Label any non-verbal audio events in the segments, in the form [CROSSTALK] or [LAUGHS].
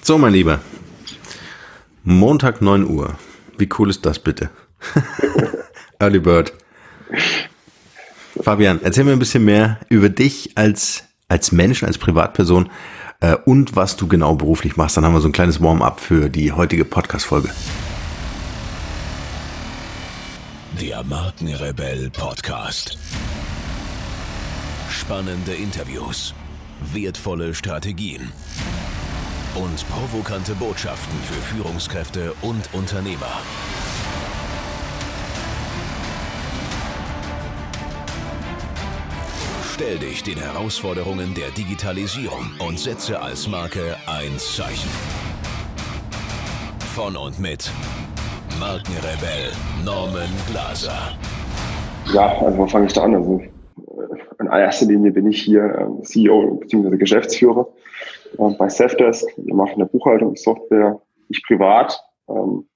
So, mein Lieber. Montag 9 Uhr. Wie cool ist das bitte? [LAUGHS] Early Bird. Fabian, erzähl mir ein bisschen mehr über dich als, als Mensch, als Privatperson äh, und was du genau beruflich machst. Dann haben wir so ein kleines Warm-up für die heutige Podcast-Folge. Der Markenrebell Podcast. Spannende Interviews, wertvolle Strategien und provokante Botschaften für Führungskräfte und Unternehmer. Stell dich den Herausforderungen der Digitalisierung und setze als Marke ein Zeichen. Von und mit Markenrebell Norman Glaser. Ja, also wo fange ich da an? Also in erster Linie bin ich hier CEO bzw. Geschäftsführer äh, bei Safdesk. Wir machen eine Buchhaltungssoftware. Ich privat ähm,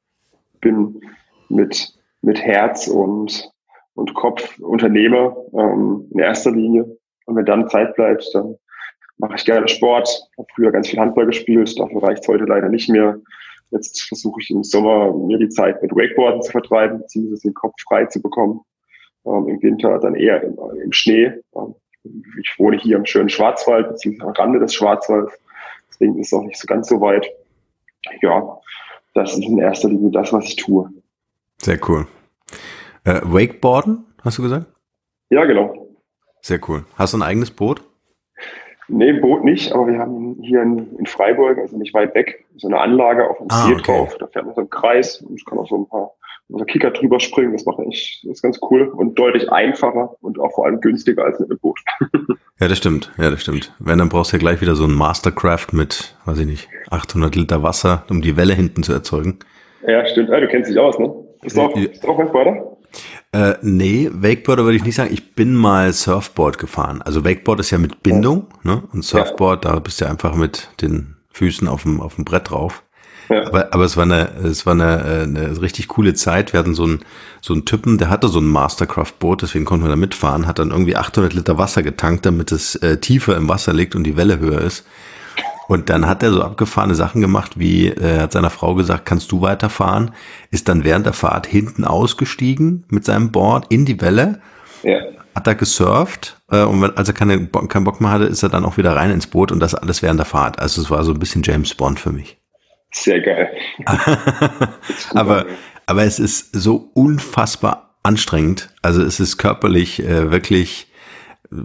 bin mit, mit Herz und, und Kopf Unternehmer ähm, in erster Linie. Und wenn dann Zeit bleibt, dann mache ich gerne Sport. Habe früher ganz viel Handball gespielt, dafür reicht es heute leider nicht mehr. Jetzt versuche ich im Sommer mir die Zeit mit Wakeboarden zu vertreiben, beziehungsweise den Kopf frei zu bekommen. Ähm, Im Winter dann eher im, im Schnee. Ähm, ich wohne hier im schönen Schwarzwald, beziehungsweise am Rande des Schwarzwalds. Deswegen ist es auch nicht so ganz so weit. Ja, das ist in erster Linie das, was ich tue. Sehr cool. Äh, Wakeboarden, hast du gesagt? Ja, genau. Sehr cool. Hast du ein eigenes Boot? Nee, Boot nicht, aber wir haben hier in, in Freiburg, also nicht weit weg, so eine Anlage auf dem ah, See okay. drauf. Da fährt man so einen Kreis und ich kann auch so ein paar so Kicker drüber springen. Das macht eigentlich, das ist ganz cool und deutlich einfacher und auch vor allem günstiger als mit einem Boot. [LAUGHS] ja, das stimmt. Ja, das stimmt. Wenn, dann brauchst du ja gleich wieder so ein Mastercraft mit, weiß ich nicht, 800 Liter Wasser, um die Welle hinten zu erzeugen. Ja, stimmt. Ja, du kennst dich aus, ne? Bist du auch, bist du auch Wakeboarder? Äh, nee, Wakeboarder würde ich nicht sagen. Ich bin mal Surfboard gefahren. Also Wakeboard ist ja mit Bindung, ne? Und Surfboard, ja. da bist du einfach mit den Füßen auf dem, auf dem Brett drauf. Ja. Aber, aber es war eine, es war eine, eine richtig coole Zeit. Wir hatten so einen, so einen Typen, der hatte so ein Mastercraft-Boot, deswegen konnten wir da mitfahren, hat dann irgendwie 800 Liter Wasser getankt, damit es äh, tiefer im Wasser liegt und die Welle höher ist. Und dann hat er so abgefahrene Sachen gemacht, wie äh, hat seiner Frau gesagt, kannst du weiterfahren? Ist dann während der Fahrt hinten ausgestiegen mit seinem Board in die Welle, ja. hat da gesurft äh, und wenn, als er keine, keinen Bock mehr hatte, ist er dann auch wieder rein ins Boot und das alles während der Fahrt. Also es war so ein bisschen James Bond für mich. Sehr geil. [LAUGHS] aber, aber es ist so unfassbar anstrengend. Also es ist körperlich äh, wirklich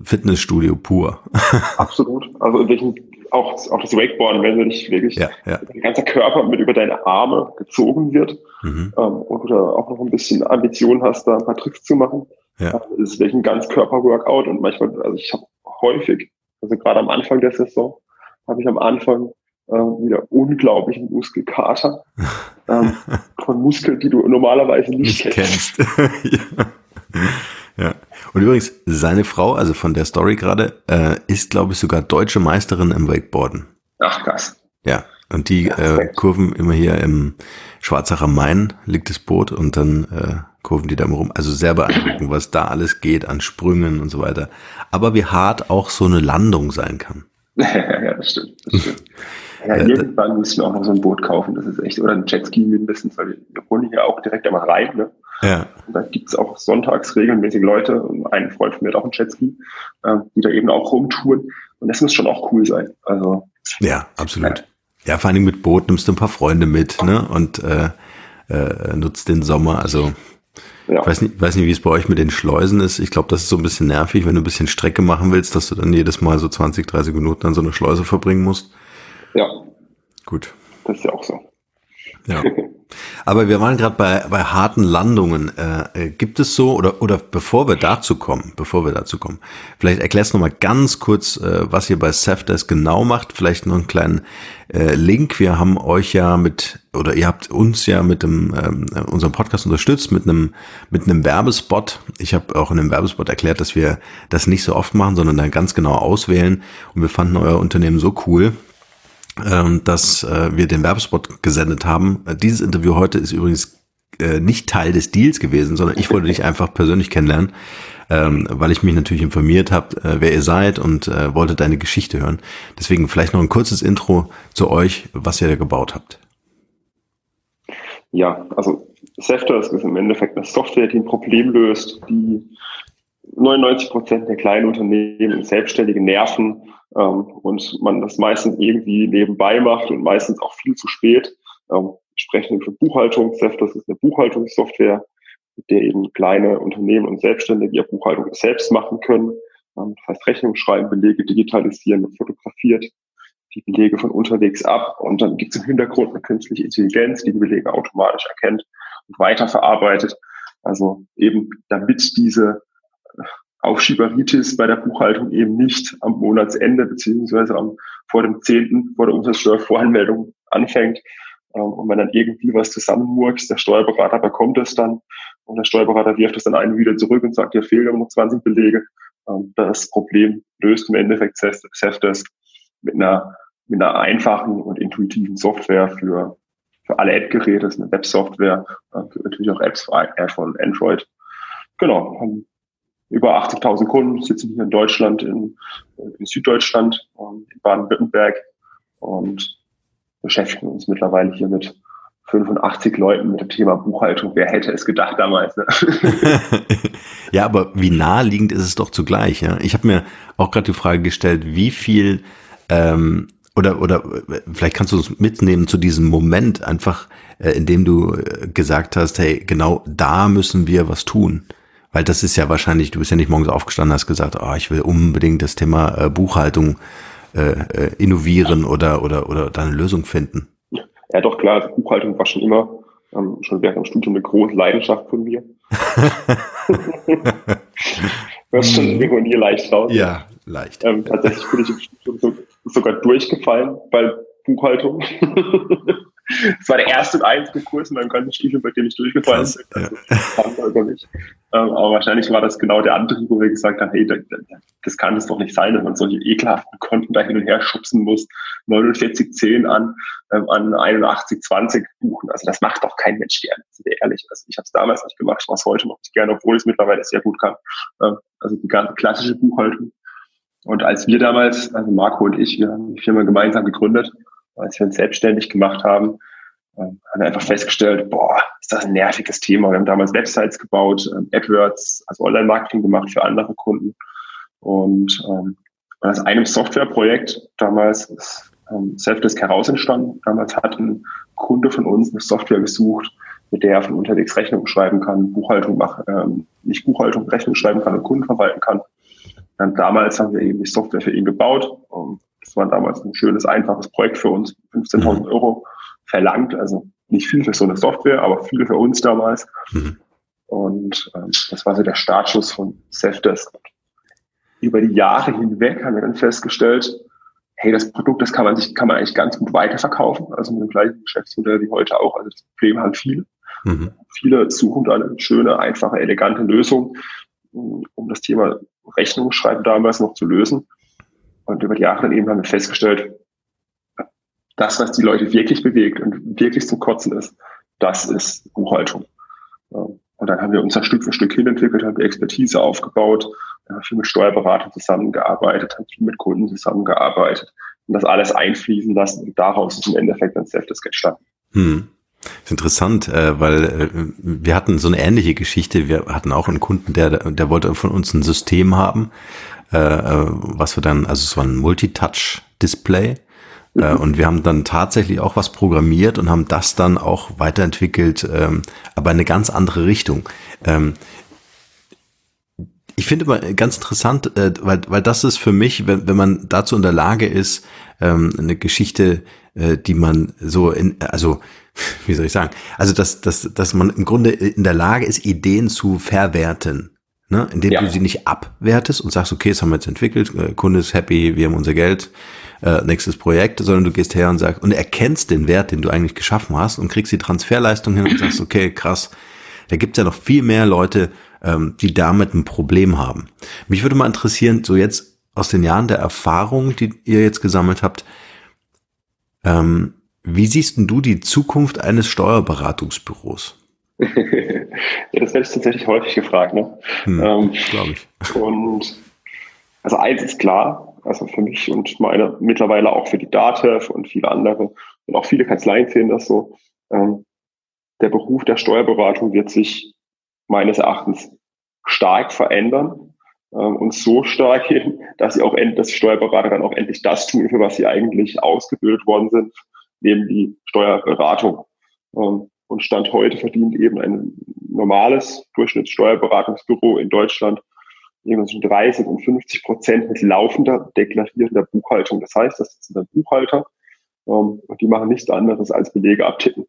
Fitnessstudio pur. [LAUGHS] Absolut. Also in welchen, auch, auch das Wakeboarden, wenn du dich wirklich ja, ja. dein ganzer Körper mit über deine Arme gezogen wird mhm. ähm, und du auch noch ein bisschen Ambition hast, da ein paar Tricks zu machen. Ja. Also ist wirklich ein ganz Körper-Workout und manchmal, also ich habe häufig, also gerade am Anfang der Saison, habe ich am Anfang äh, wieder unglaublichen Muskelkater ähm, [LAUGHS] von Muskeln, die du normalerweise nicht, nicht kennst. [LAUGHS] ja. ja. Und übrigens, seine Frau, also von der Story gerade, äh, ist, glaube ich, sogar deutsche Meisterin im Wakeboarden. Ach, krass. Ja, und die äh, kurven immer hier im Schwarzacher Main liegt das Boot und dann äh, kurven die da rum. Also sehr beeindruckend, was da alles geht an Sprüngen und so weiter. Aber wie hart auch so eine Landung sein kann. [LAUGHS] ja, das stimmt. Das stimmt. Ja, äh, irgendwann müssen wir auch noch so ein Boot kaufen, das ist echt, oder ein Jetski mindestens, weil wir wohnen hier auch direkt einmal rein, ne? Ja. Und da gibt's auch sonntags regelmäßig Leute, ein Freund von mir hat auch ein Jetski, äh, die da eben auch rumtouren. Und das muss schon auch cool sein. Also. Ja, absolut. Ja, ja vor allem mit Boot nimmst du ein paar Freunde mit, ne? Und äh, äh, nutzt den Sommer. Also ja. Ich weiß nicht, weiß nicht, wie es bei euch mit den Schleusen ist. Ich glaube, das ist so ein bisschen nervig, wenn du ein bisschen Strecke machen willst, dass du dann jedes Mal so 20, 30 Minuten an so eine Schleuse verbringen musst. Ja. Gut. Das ist ja auch so. Ja. [LAUGHS] Aber wir waren gerade bei, bei harten Landungen. Äh, äh, gibt es so, oder, oder bevor wir dazu kommen, bevor wir dazu kommen, vielleicht erklärst du nochmal ganz kurz, äh, was ihr bei Safdesk genau macht. Vielleicht noch einen kleinen äh, Link. Wir haben euch ja mit, oder ihr habt uns ja mit dem, ähm, unserem Podcast unterstützt, mit einem, mit einem Werbespot. Ich habe auch in einem Werbespot erklärt, dass wir das nicht so oft machen, sondern dann ganz genau auswählen. Und wir fanden euer Unternehmen so cool, dass äh, wir den Werbespot gesendet haben. Äh, dieses Interview heute ist übrigens äh, nicht Teil des Deals gewesen, sondern ich wollte dich [LAUGHS] einfach persönlich kennenlernen. ähm, weil ich mich natürlich informiert habe, wer ihr seid und wollte deine Geschichte hören. Deswegen vielleicht noch ein kurzes Intro zu euch, was ihr da gebaut habt. Ja, also Safdesk ist im Endeffekt eine Software, die ein Problem löst, die 99 Prozent der kleinen Unternehmen und Selbstständige nerven ähm, und man das meistens irgendwie nebenbei macht und meistens auch viel zu spät. Ähm, sprechen für Buchhaltung. Safdesk ist eine Buchhaltungssoftware, mit der eben kleine Unternehmen und Selbstständige ihre Buchhaltung selbst machen können. Ähm, das heißt, Rechnung schreiben, Belege digitalisieren und fotografiert die Belege von unterwegs ab und dann gibt es im Hintergrund eine künstliche Intelligenz, die die Belege automatisch erkennt und weiterverarbeitet. Also eben damit diese Aufschieberitis bei der Buchhaltung eben nicht am Monatsende beziehungsweise am, vor dem 10. vor der Umsatzsteuervoranmeldung anfängt ähm, und man dann irgendwie was zusammenmurkst, der Steuerberater bekommt es dann und der Steuerberater wirft es dann einen wieder zurück und sagt, hier fehlen noch 20 Belege. Ähm, das Problem löst im Endeffekt Safdesk mit einer, mit einer einfachen und intuitiven Software für, für alle App-Geräte. Eine Web-Software, äh, natürlich auch Apps für iPhone und Android. Genau, haben über 80.000 Kunden, sitzen hier in Deutschland, in, in Süddeutschland, ähm, in Baden-Württemberg und beschäftigen uns mittlerweile hier mit 85 Leuten mit dem Thema Buchhaltung. Wer hätte es gedacht damals? Ne? [LAUGHS] ja, aber wie naheliegend ist es doch zugleich. Ja? Ich habe mir auch gerade die Frage gestellt, wie viel ähm, oder oder vielleicht kannst du uns mitnehmen zu diesem Moment einfach, äh, in dem du äh, gesagt hast, hey, genau da müssen wir was tun. Weil das ist ja wahrscheinlich, du bist ja nicht morgens aufgestanden, hast gesagt, oh, ich will unbedingt das Thema äh, Buchhaltung äh, äh, innovieren oder, oder, oder da eine Lösung finden. Ja, doch, klar, also Buchhaltung war schon immer, ähm, schon während dem Studium eine große Leidenschaft von mir. [LAUGHS] das ist schon mhm. Ironie leicht raus. Ja, leicht. Ähm, tatsächlich bin ich im Studium so, sogar durchgefallen bei Buchhaltung. [LAUGHS] Das war der erste und einzige Kurs in meinem ganzen Studium, bei dem ich durchgefallen bin. Also. Ähm, aber wahrscheinlich war das genau der Antrieb, wo wir gesagt haben, hey, das kann es doch nicht sein, dass man solche ekelhaften Konten da hin und her schubsen muss. 4910 an, ähm, an 8120 buchen. Also das macht doch kein Mensch gerne, sind wir ehrlich. Also ich habe es damals nicht gemacht, ich mache es heute noch nicht gerne, obwohl ich es mittlerweile sehr gut kann. Ähm, also die ganze klassische Buchhaltung. Und als wir damals, also Marco und ich, wir haben die Firma gemeinsam gegründet, als wir uns selbstständig gemacht haben, ähm, haben wir einfach festgestellt, boah, ist das ein nerviges Thema. Wir haben damals Websites gebaut, ähm, AdWords, also Online-Marketing gemacht für andere Kunden. Und ähm, aus einem Softwareprojekt damals ist ähm, Selfdesk heraus entstanden. Damals hat ein Kunde von uns eine Software gesucht, mit der er von unterwegs Rechnungen schreiben kann, Buchhaltung machen, ähm, nicht Buchhaltung, Rechnung schreiben kann und Kunden verwalten kann. Und damals haben wir eben die Software für ihn gebaut. Und das war damals ein schönes, einfaches Projekt für uns, 15.000 mhm. Euro verlangt, also nicht viel für so eine Software, aber viel für uns damals. Mhm. Und ähm, das war so der Startschuss von Safdesk. Über die Jahre hinweg haben wir dann festgestellt, hey, das Produkt, das kann man sich, kann man eigentlich ganz gut weiterverkaufen, also mit dem gleichen Geschäftsmodell wie heute auch. Also das Problem haben viele. Mhm. Viele suchen da eine schöne, einfache, elegante Lösung, um das Thema Rechnungsschreiben damals noch zu lösen. Und über die Jahre dann eben haben wir festgestellt, das, was die Leute wirklich bewegt und wirklich zum Kotzen ist, das ist Buchhaltung. Und dann haben wir uns da Stück für Stück hinentwickelt, haben wir Expertise aufgebaut, haben viel mit Steuerberatern zusammengearbeitet, haben viel mit Kunden zusammengearbeitet und das alles einfließen lassen und daraus ist im Endeffekt ein Self-Desk entstanden. Hm. Ist interessant, äh, weil äh, wir hatten so eine ähnliche Geschichte. Wir hatten auch einen Kunden, der, der wollte von uns ein System haben, äh, was wir dann, also es war ein Multitouch-Display. Mhm. Und wir haben dann tatsächlich auch was programmiert und haben das dann auch weiterentwickelt, ähm, aber in eine ganz andere Richtung. Ähm, ich finde immer ganz interessant, weil, weil das ist für mich, wenn, wenn man dazu in der Lage ist, ähm, eine Geschichte, die man so in, also [LAUGHS] wie soll ich sagen, also dass, dass, dass man im Grunde in der Lage ist, Ideen zu verwerten ne? indem ja. du sie nicht abwertest und sagst, okay, das haben wir jetzt entwickelt, äh, Kunde ist happy, wir haben unser Geld, äh, nächstes Projekt, sondern du gehst her und sagst und erkennst den Wert, den du eigentlich geschaffen hast und kriegst die Transferleistung hin und sagst, [CLEARS THROAT] okay, krass, da gibt's ja noch viel mehr Leute, ähm, die damit ein Problem haben. Mich würde mal interessieren, so jetzt aus den Jahren der Erfahrung, die ihr jetzt gesammelt habt, ähm, wie siehst denn du die Zukunft eines Steuerberatungsbüros? [LAUGHS] ja, das werde ich tatsächlich häufig gefragt, ne? Hm, ähm, Glaube ich. Und also eins ist klar, also für mich und meine mittlerweile auch für die DATEV und viele andere und auch viele Kanzleien sehen das so. Ähm, der Beruf der Steuerberatung wird sich meines Erachtens stark verändern ähm, und so stark hin, dass sie auch end, dass die Steuerberater dann auch endlich das tun, für was sie eigentlich ausgebildet worden sind, neben die Steuerberatung. Ähm, und Stand heute verdient eben ein normales Durchschnittssteuerberatungsbüro in Deutschland zwischen 30 und 50 Prozent mit laufender, deklarierender Buchhaltung. Das heißt, das sind dann Buchhalter ähm, und die machen nichts anderes als Belege abtippen.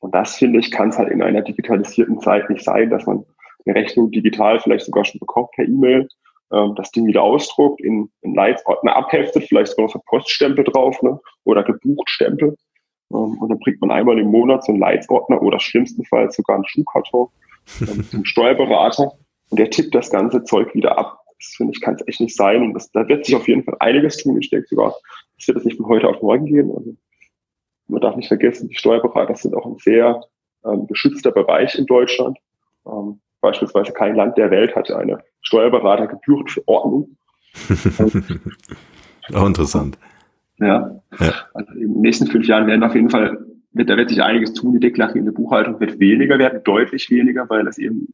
Und das, finde ich, kann es halt in einer digitalisierten Zeit nicht sein, dass man eine Rechnung digital vielleicht sogar schon bekommt per E-Mail, ähm, das Ding wieder ausdruckt, in, in Leitsordner abheftet, vielleicht sogar noch so Poststempel drauf ne? oder Gebuchtstempel. Ähm, und dann bringt man einmal im Monat so einen Leitsordner oder schlimmstenfalls sogar einen Schuhkarton ähm, zum [LAUGHS] Steuerberater und der tippt das ganze Zeug wieder ab. Das finde ich, kann es echt nicht sein. Und das, da wird sich auf jeden Fall einiges tun. Ich denke sogar, das wird das nicht von heute auf morgen gehen. Also man darf nicht vergessen, die Steuerberater sind auch ein sehr ähm, geschützter Bereich in Deutschland. Ähm, beispielsweise kein Land der Welt hat eine Steuerberatergebührenverordnung. [LAUGHS] auch interessant. Ja. ja. Also in den nächsten fünf Jahren werden auf jeden Fall, da wird sich einiges tun. Die deklarierende Buchhaltung wird weniger werden, deutlich weniger, weil das eben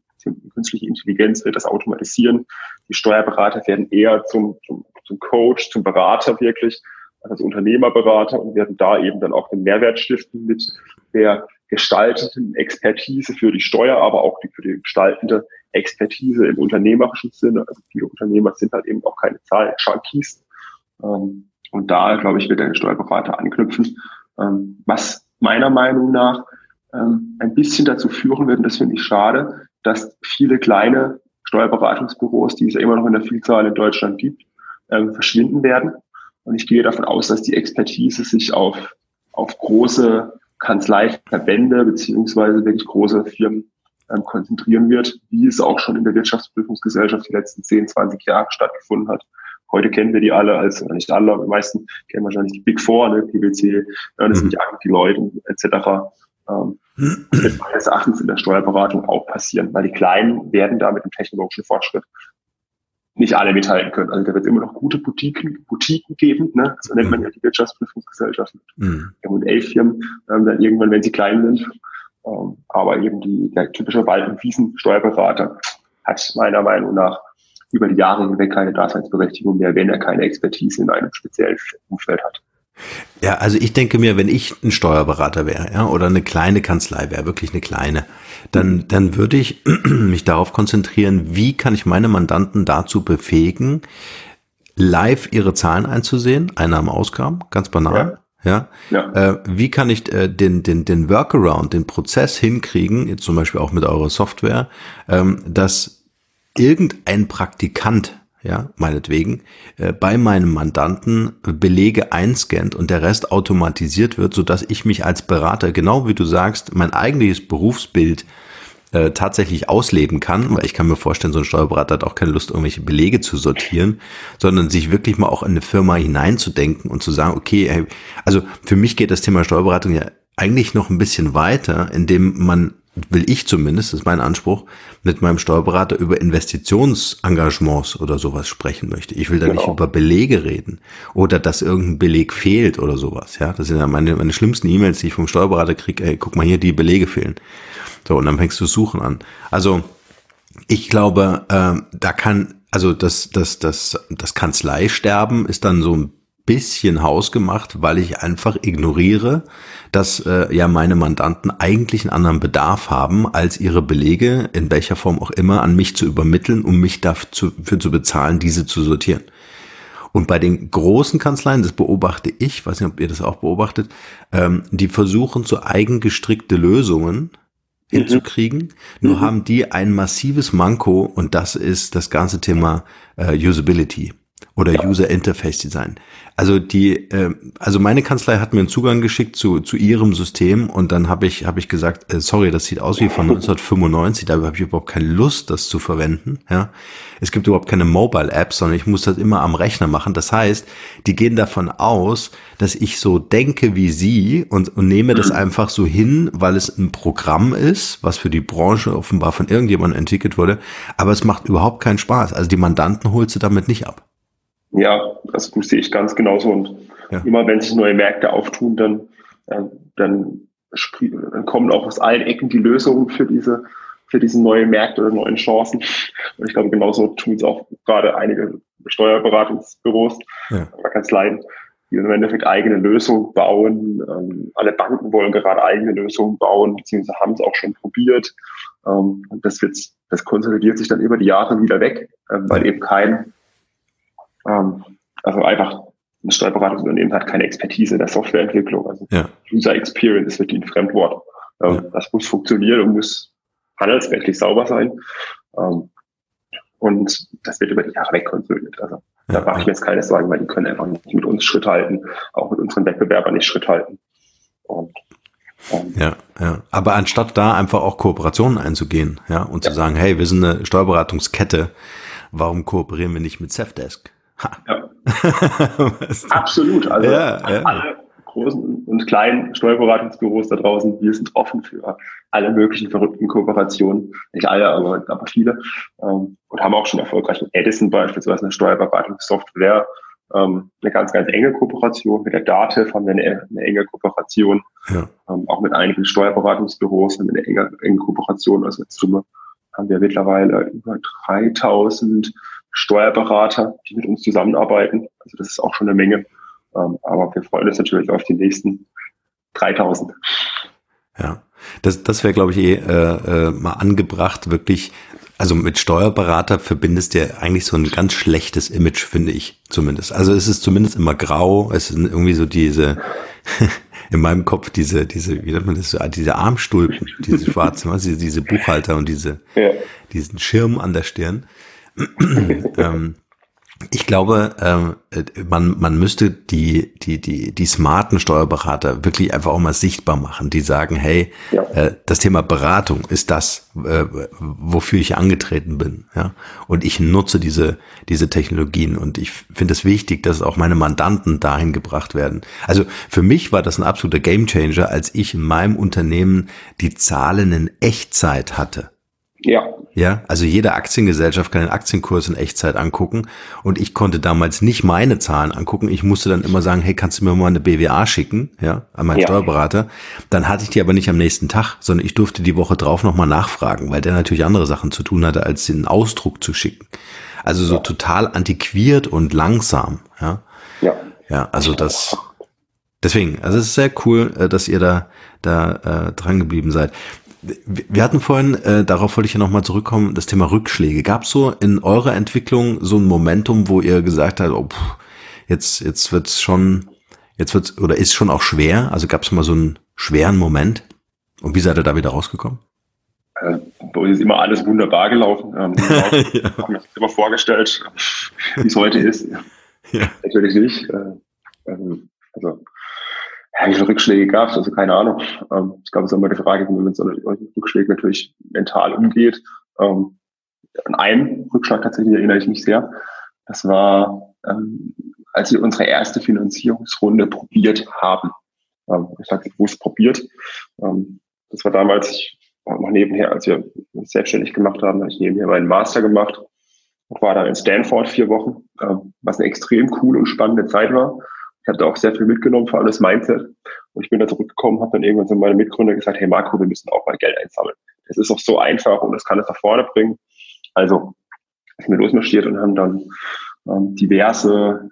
künstliche Intelligenz wird das automatisieren. Die Steuerberater werden eher zum, zum, zum Coach, zum Berater wirklich als Unternehmerberater und werden da eben dann auch den Mehrwert stiften mit der gestalteten Expertise für die Steuer, aber auch die, für die gestaltende Expertise im unternehmerischen Sinne. Also viele Unternehmer sind halt eben auch keine Zahlen-Junkies. Ähm, und da, glaube ich, wird der Steuerberater anknüpfen, ähm, was meiner Meinung nach ähm, ein bisschen dazu führen wird, und das finde ich schade, dass viele kleine Steuerberatungsbüros, die es ja immer noch in der Vielzahl in Deutschland gibt, verschwinden werden und ich gehe davon aus, dass die Expertise sich auf, auf große Kanzleiverbände beziehungsweise wirklich große Firmen ähm, konzentrieren wird, wie es auch schon in der Wirtschaftsprüfungsgesellschaft die letzten 10, 20 Jahre stattgefunden hat. Heute kennen wir die alle als, nicht alle, aber die meisten kennen wahrscheinlich die Big Four, ne, PwC, das sind die die Leute etc. Ähm, das [CLEARS THROAT] wird meines Erachtens in der Steuerberatung auch passieren, weil die Kleinen werden da mit dem technologischen Fortschritt nicht alle mithalten können. Also da wird es immer noch gute Boutiquen, Boutiquen geben, ne? so nennt man ja die Wirtschaftsprüfungsgesellschaft mit M&A-Firmen, ähm, dann irgendwann, wenn sie klein sind. Ähm, aber eben die, der typische Wald- und Wiesen-Steuerberater hat meiner Meinung nach über die Jahre hinweg keine Daseinsberechtigung mehr, wenn er keine Expertise in einem speziellen Umfeld hat. Ja, also ich denke mir, wenn ich ein Steuerberater wäre, ja, oder eine kleine Kanzlei wäre, wirklich eine kleine, dann, dann würde ich [CLEARS THROAT] mich darauf konzentrieren, wie kann ich meine Mandanten dazu befähigen, live ihre Zahlen einzusehen, Einnahmen-Ausgaben, ganz banal. Ja. ja. Äh, wie kann ich äh, den, den, den Workaround, den Prozess hinkriegen, jetzt zum Beispiel auch mit eurer Software, ähm, dass irgendein Praktikant ja, meinetwegen, äh, bei meinem Mandanten Belege einscannt und der Rest automatisiert wird, so dass ich mich als Berater, genau wie du sagst, mein eigentliches Berufsbild äh, tatsächlich ausleben kann, weil ich kann mir vorstellen, so ein Steuerberater hat auch keine Lust, irgendwelche Belege zu sortieren, sondern sich wirklich mal auch in eine Firma hineinzudenken und zu sagen, okay, also für mich geht das Thema Steuerberatung ja eigentlich noch ein bisschen weiter, indem man will ich zumindest, das ist mein Anspruch, mit meinem Steuerberater über Investitionsengagements oder sowas sprechen möchte. Ich will da genau. nicht über Belege reden oder dass irgendein Beleg fehlt oder sowas. Ja, das sind ja meine, meine schlimmsten E-Mails, die ich vom Steuerberater kriege. Ey, guck mal hier, die Belege fehlen. So, und dann fängst du suchen an. Also, ich glaube, äh, da kann, also das, das, das, das Kanzleisterben ist dann so ein bisschen hausgemacht, weil ich einfach ignoriere, dass äh, ja meine Mandanten eigentlich einen anderen Bedarf haben, als ihre Belege, in welcher Form auch immer, an mich zu übermitteln, um mich dafür zu bezahlen, diese zu sortieren. Und bei den großen Kanzleien, das beobachte ich, weiß nicht, ob ihr das auch beobachtet, ähm, die versuchen so eigengestrickte Lösungen mhm. hinzukriegen. Nur mhm. haben die ein massives Manko und das ist das ganze Thema äh, Usability. Oder ja. User Interface Design. Also die, äh, also meine Kanzlei hat mir einen Zugang geschickt zu, zu ihrem System und dann habe ich, habe ich gesagt, äh, sorry, das sieht aus wie von 1995, da habe ich überhaupt keine Lust, das zu verwenden. Ja, es gibt überhaupt keine Mobile Apps, sondern ich muss das immer am Rechner machen. Das heißt, die gehen davon aus, dass ich so denke wie sie und, und nehme das mhm. einfach so hin, weil es ein Programm ist, was für die Branche offenbar von irgendjemandem entwickelt wurde. Aber es macht überhaupt keinen Spaß. Also die Mandanten holst du damit nicht ab. Ja, das sehe ich ganz genauso. Und ja. immer wenn sich neue Märkte auftun, dann, äh, dann, dann kommen auch aus allen Ecken die Lösungen für diese, für diese neuen Märkte oder neuen Chancen. Und ich glaube, genauso tun es auch gerade einige Steuerberatungsbüros ja. oder Kanzleien, die im Endeffekt eigene Lösungen bauen. Ähm, alle Banken wollen gerade eigene Lösungen bauen, beziehungsweise haben es auch schon probiert. Ähm, und das wird, das konsolidiert sich dann über die Jahre wieder weg, äh, weil eben kein ähm, also einfach ein Steuerberatungsunternehmen hat keine Expertise in der Softwareentwicklung. Also ja. User Experience ist wirklich ein Fremdwort. Ähm, ja. Das muss funktionieren und muss handelsrechtlich sauber sein. Ähm, und das wird über die Jahre wegkonsolidiert. Also ja. da mache ich mir jetzt keine Sorgen, weil die können einfach nicht mit uns Schritt halten, auch mit unseren Wettbewerbern nicht Schritt halten. Und ähm, ja, ja. Aber anstatt da einfach auch Kooperationen einzugehen, ja, und ja. zu sagen, hey, wir sind eine Steuerberatungskette, warum kooperieren wir nicht mit Safdesk? Ja. [LAUGHS] Absolut. Also ja, ja. alle großen und kleinen Steuerberatungsbüros da draußen, wir sind offen für alle möglichen verrückten Kooperationen. Nicht alle, aber, aber viele. Ähm, und haben auch schon erfolgreich mit Edison beispielsweise eine Steuerberatungssoftware ähm, eine ganz, ganz enge Kooperation. Mit der DATEV haben wir eine, eine enge Kooperation. Ja. Ähm, auch mit einigen Steuerberatungsbüros haben wir eine enge, enge Kooperation. Also als Summe haben wir mittlerweile über 3000 Steuerberater, die mit uns zusammenarbeiten. Also das ist auch schon eine Menge. Ähm, aber wir freuen uns natürlich auf die nächsten 3000. Ja, das, das wäre, glaube ich, eh äh, äh, mal angebracht, wirklich. Also mit Steuerberater verbindest du eigentlich so ein ganz schlechtes Image, finde ich zumindest. Also es ist zumindest immer grau, es sind irgendwie so diese, [LAUGHS] in meinem Kopf diese, diese, wie nennt man das, diese Armstulpen, diese schwarzen, [LAUGHS] diese, diese Buchhalter und diese, ja. diesen Schirm an der Stirn. [CLEARS THROAT] ähm, ich glaube, ähm, man, man müsste die, die, die, die smarten Steuerberater wirklich einfach auch mal sichtbar machen, die sagen, hey, ja. äh, das Thema Beratung ist das, äh, wofür ich angetreten bin. Ja? Und ich nutze diese, diese Technologien und ich finde es wichtig, dass auch meine Mandanten dahin gebracht werden. Also für mich war das ein absoluter Gamechanger, als ich in meinem Unternehmen die Zahlen in Echtzeit hatte. Ja. Ja, also jede Aktiengesellschaft kann den Aktienkurs in Echtzeit angucken und ich konnte damals nicht meine Zahlen angucken. Ich musste dann immer sagen, hey, kannst du mir mal eine BWA schicken, ja, an meinen ja. Steuerberater. Dann hatte ich die aber nicht am nächsten Tag, sondern ich durfte die Woche drauf nochmal nachfragen, weil der natürlich andere Sachen zu tun hatte, als den Ausdruck zu schicken. Also so ja. total antiquiert und langsam, ja. Ja. Ja, also das, deswegen, also es ist sehr cool, äh, dass ihr da, da äh, dran geblieben seid. Wir hatten vorhin, äh, darauf wollte ich ja nochmal zurückkommen, das Thema Rückschläge. Gab es so in eurer Entwicklung so ein Momentum, wo ihr gesagt habt, oh, pff, jetzt, jetzt wird's schon, jetzt wird's, oder ist schon auch schwer? Also gab es mal so einen schweren Moment? Und wie seid ihr da wieder rausgekommen? Äh, bei uns ist immer alles wunderbar gelaufen. Ähm, [LAUGHS] ja. haben mir immer vorgestellt, wie es heute ist. Ja. Natürlich nicht. Äh, ähm, also ja, wie viele Rückschläge gab es? Also keine Ahnung. Ähm, ich glaube, es ist immer die Frage, wie man mit solchen Rückschlägen natürlich mental umgeht. Ähm, an einen Rückschlag tatsächlich erinnere ich mich sehr. Das war, ähm, als wir unsere erste Finanzierungsrunde probiert haben. Ähm, ich sage bewusst probiert. Ähm, das war damals, ich war noch nebenher, als wir uns selbstständig gemacht haben, habe ich nebenher meinen Master gemacht und war dann in Stanford vier Wochen, ähm, was eine extrem coole und spannende Zeit war ich habe da auch sehr viel mitgenommen, vor allem das Mindset. Und ich bin da zurückgekommen, habe dann irgendwann zu meinen Mitgründer gesagt, hey Marco, wir müssen auch mal Geld einsammeln. Das ist auch so einfach und das kann es nach vorne bringen. Also sind wir losmarschiert und haben dann ähm, diverse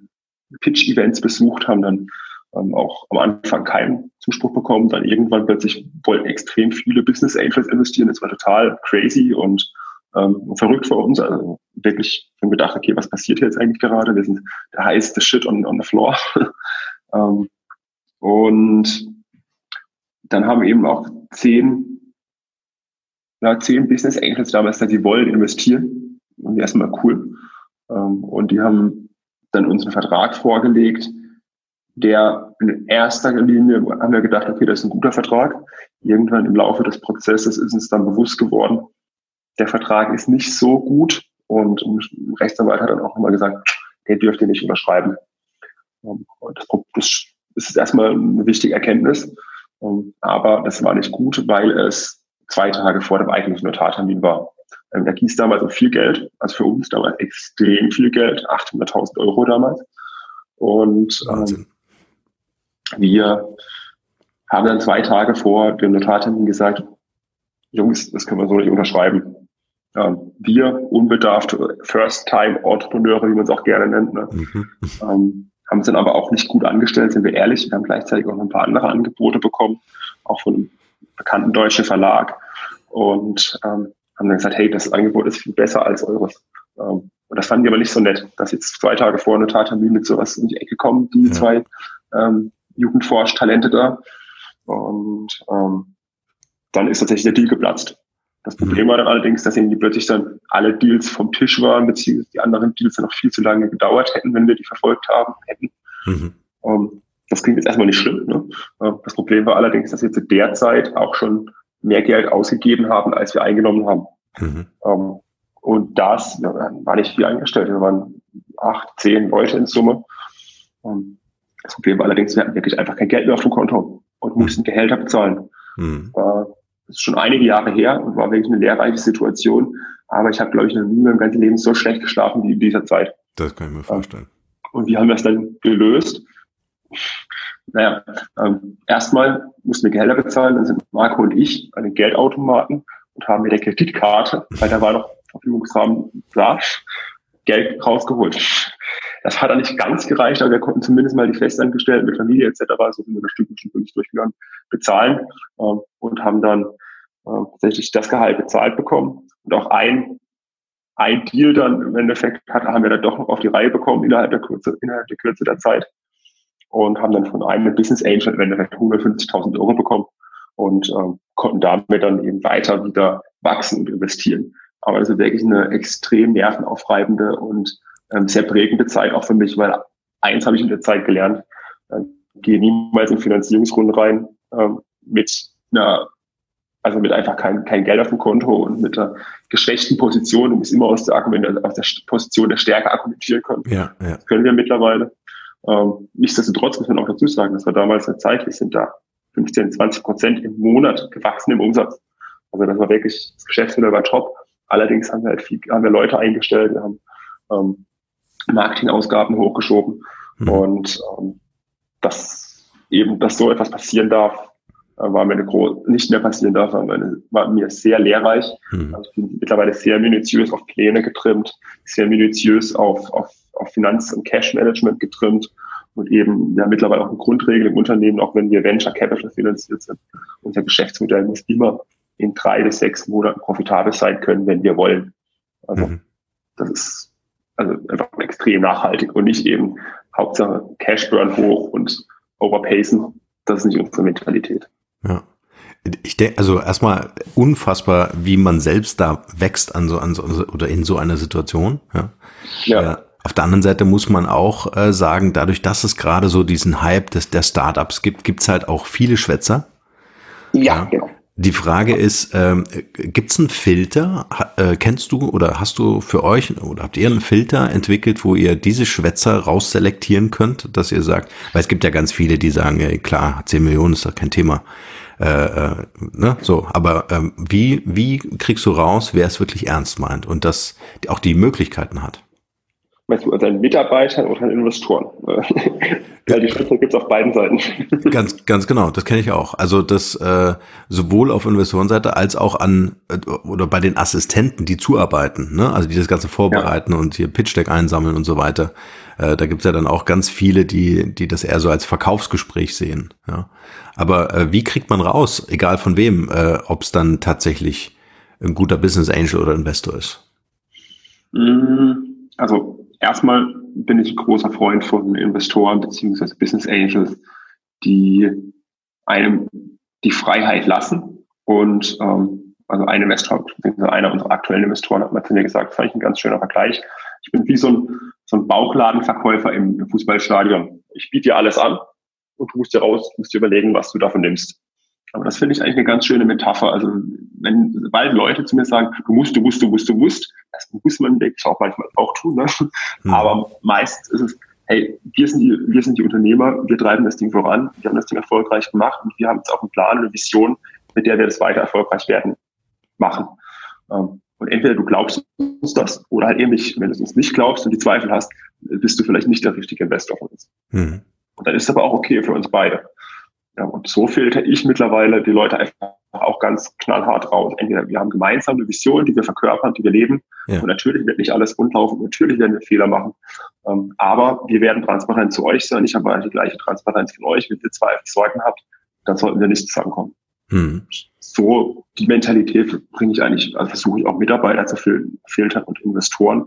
Pitch-Events besucht, haben dann ähm, auch am Anfang keinen Zuspruch bekommen. Dann irgendwann plötzlich wollten extrem viele Business Angels investieren. Das war total crazy und ähm, verrückt für uns. Also wirklich haben gedacht, okay, was passiert hier jetzt eigentlich gerade? Wir sind der heißeste Shit on, on the floor. [LAUGHS] ähm, und dann haben eben auch zehn, ja, zehn Business Angels damals gesagt, die wollen investieren. Und erstmal cool. Ähm, und die haben dann uns einen Vertrag vorgelegt, der in erster Linie haben wir gedacht, okay, das ist ein guter Vertrag. Irgendwann im Laufe des Prozesses ist uns dann bewusst geworden, der Vertrag ist nicht so gut und ein Rechtsanwalt hat dann auch nochmal gesagt, der dürfte nicht unterschreiben. Und das, das ist erstmal eine wichtige Erkenntnis. Aber das war nicht gut, weil es zwei Tage vor dem eigentlichen Notartermin war. Ähm, da hieß damals auch viel Geld, also für uns damals extrem viel Geld, 800.000 Euro damals. Und ähm, wir haben dann zwei Tage vor dem Notartermin gesagt, Jungs, das können wir so nicht unterschreiben. Ähm, wir, unbedarfte First-Time-Entrepreneure, wie man es auch gerne nennt, ne, mhm. ähm, haben es dann aber auch nicht gut angestellt, sind wir ehrlich. Wir haben gleichzeitig auch noch ein paar andere Angebote bekommen, auch von einem bekannten deutschen Verlag. Und ähm, haben dann gesagt, hey, das Angebot ist viel besser als eures. Ähm, und das fanden die aber nicht so nett, dass jetzt zwei Tage vor einer Tattermin mit sowas in die Ecke kommen, die ja. zwei ähm, Jugendforsch-Talente da. Und ähm, dann ist tatsächlich der Deal geplatzt. Das Problem mhm. war dann allerdings, dass irgendwie plötzlich dann alle Deals vom Tisch waren, beziehungsweise die anderen Deals dann noch viel zu lange gedauert hätten, wenn wir die verfolgt haben hätten. Mhm. Um, ähm, das klingt jetzt erstmal nicht schlimm. Ne? Ähm, das Problem war allerdings, dass wir zu der Zeit auch schon mehr Geld ausgegeben haben, als wir eingenommen haben. Mhm. Um, ähm, und das ja, war nicht viel eingestellt. Wir waren acht, zehn Leute in Summe. Um, das Problem war allerdings, wir hatten wirklich einfach kein Geld mehr auf dem Konto und mussten Gehälter bezahlen. Mhm. Uh, das ist schon einige Jahre her und war wirklich eine lehrreiche Situation. Aber ich habe, glaube ich, noch nie in meinem ganzen Leben so schlecht geschlafen wie in dieser Zeit. Das kann ich mir vorstellen. Und wie haben wir es dann gelöst? Naja, ähm, erstmal mussten wir Gehälter bezahlen, dann sind Marco und ich an den Geldautomaten und haben mit der Kreditkarte, weil da war noch Verfügungsrahmen da, Geld rausgeholt. Das hat dann nicht ganz gereicht, aber wir konnten zumindest mal die Festangestellten mit Familie etc., so sind wir das Stück wirklich durchgegangen, bezahlen äh, und haben dann äh, tatsächlich das Gehalt bezahlt bekommen. Und auch ein, ein Deal dann im Endeffekt hat, haben wir dann doch noch auf die Reihe bekommen innerhalb der Kürze, innerhalb der Kürze der Zeit und haben dann von einem Business Angel im Endeffekt 150.000 Euro bekommen und ähm, konnten damit dann eben weiter wieder wachsen und investieren. Aber das ist wirklich eine extrem nervenaufreibende und ähm, sehr prägende Zeit auch für mich, weil eins habe ich in der Zeit gelernt, äh, gehe niemals in Finanzierungsrunden rein ähm, mit einer, also mit einfach kein, kein Geld auf dem Konto und mit einer geschwächten Position. Du musst immer aus der, Argument, aus der Position der Stärke argumentieren können. Ja, ja. Das können wir mittlerweile. Ähm, nichtsdestotrotz muss man auch dazu sagen, dass wir damals eine Zeit, wir sind da 15, 20 Prozent im Monat gewachsen im Umsatz. Also das war wirklich, das Geschäftsmodell war top. Allerdings haben wir halt viel, haben wir Leute eingestellt, wir haben ähm, Marketingausgaben hochgeschoben. Mhm. Und ähm, dass eben, dass so etwas passieren darf, äh, war mir eine große, nicht mehr passieren darf, war, meine, war mir sehr lehrreich. Mhm. Also ich bin mittlerweile sehr minutiös auf Pläne getrimmt, sehr minutiös auf, auf, auf Finanz- und Cash-Management getrimmt und eben ja mittlerweile auch eine Grundregel im Unternehmen, auch wenn wir Venture Capital finanziert sind. Unser Geschäftsmodell muss immer in drei bis sechs Monaten profitabel sein können, wenn wir wollen. Also mhm. das ist also einfach extrem nachhaltig und nicht eben Hauptsache Cashburn hoch und overpacen. Das ist nicht unsere Mentalität. Ja. Ich denke, also erstmal unfassbar, wie man selbst da wächst an so, an so oder in so einer Situation. Ja. ja. Äh, auf der anderen Seite muss man auch äh, sagen, dadurch, dass es gerade so diesen Hype des, der Startups gibt, gibt's halt auch viele Schwätzer. Ja, ja, genau. Die Frage ist, ähm, gibt es einen Filter? Äh, kennst du oder hast du für euch oder habt ihr einen Filter entwickelt, wo ihr diese Schwätzer rausselektieren könnt, dass ihr sagt, weil es gibt ja ganz viele, die sagen, ey, klar, 10 Millionen ist doch kein Thema. Äh, äh, ne? So, aber ähm, wie, wie kriegst du raus, wer es wirklich ernst meint und das auch die Möglichkeiten hat? Meinst du an seinen Mitarbeitern oder an Investoren? [LAUGHS] Weil die Schritte gibt es auf beiden Seiten. [LAUGHS] ganz, ganz genau, das kenne ich auch. Also das äh, sowohl auf Investorenseite als auch an äh, oder bei den Assistenten, die zuarbeiten, ne? also die das Ganze vorbereiten ja. und hier Pitch Deck einsammeln und so weiter. Äh, da gibt's ja dann auch ganz viele, die, die das eher so als Verkaufsgespräch sehen. Ja? Aber äh, wie kriegt man raus, egal von wem, äh, ob es dann tatsächlich ein guter Business Angel oder Investor ist? Mm, also erstmal bin ich ein großer Freund von Investoren beziehungsweise Business Angels, die einem die Freiheit lassen. Und ähm, also ein Investor, einer unserer aktuellen Investoren hat mal zu mir gesagt, fand ich ein ganz schöner Vergleich. Ich bin wie so ein, so ein Bauchladenverkäufer im Fußballstadion. Ich biete dir alles an und du musst dir raus, musst dir überlegen, was du davon nimmst. Aber das finde ich eigentlich eine ganz schöne Metapher. Also wenn sobald Leute zu mir sagen, du musst, du musst, du musst, du musst, das muss man wirklich auch manchmal auch tun. Ne? Mhm. Aber meist ist es, hey, wir sind, die, wir sind die Unternehmer, wir treiben das Ding voran, wir haben das Ding erfolgreich gemacht und wir haben jetzt auch einen Plan, eine Vision, mit der wir das weiter erfolgreich werden, machen. Ähm, und entweder du glaubst uns das oder halt eben nicht. Wenn du es uns nicht glaubst und die Zweifel hast, bist du vielleicht nicht der richtige Investor von uns. Mhm. Und dann ist es aber auch okay für uns beide. Ja, und so filter ich mittlerweile die Leute einfach auch ganz knallhart raus. Entweder wir haben gemeinsam eine Vision, die wir verkörpern, die wir leben. Ja. Und natürlich wird nicht alles rundlaufen, natürlich werden wir Fehler machen. Ähm, aber wir werden transparent zu euch sein. Ich habe die gleiche Transparenz von euch. Wenn ihr zwei Sorgen habt, dann sollten wir nicht zusammenkommen. Hm. So die Mentalität bringe ich eigentlich, also versuche ich auch Mitarbeiter zu fil filtern und Investoren.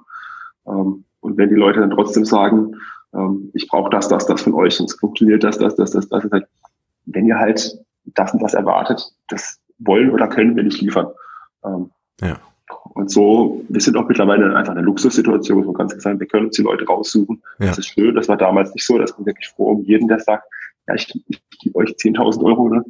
Ähm, und wenn die Leute dann trotzdem sagen, ähm, ich brauche das, das, das von euch, sonst funktioniert das, das, das, das, das, das, wenn ihr halt das und das erwartet, das wollen oder können wir nicht liefern. Ähm, ja. Und so, wir sind auch mittlerweile einfach eine Luxussituation, muss man ganz sagen, wir können uns die Leute raussuchen. Ja. Das ist schön, das war damals nicht so, das ist wirklich froh um jeden, der sagt, ja, ich, ich gebe euch 10.000 Euro. Ne?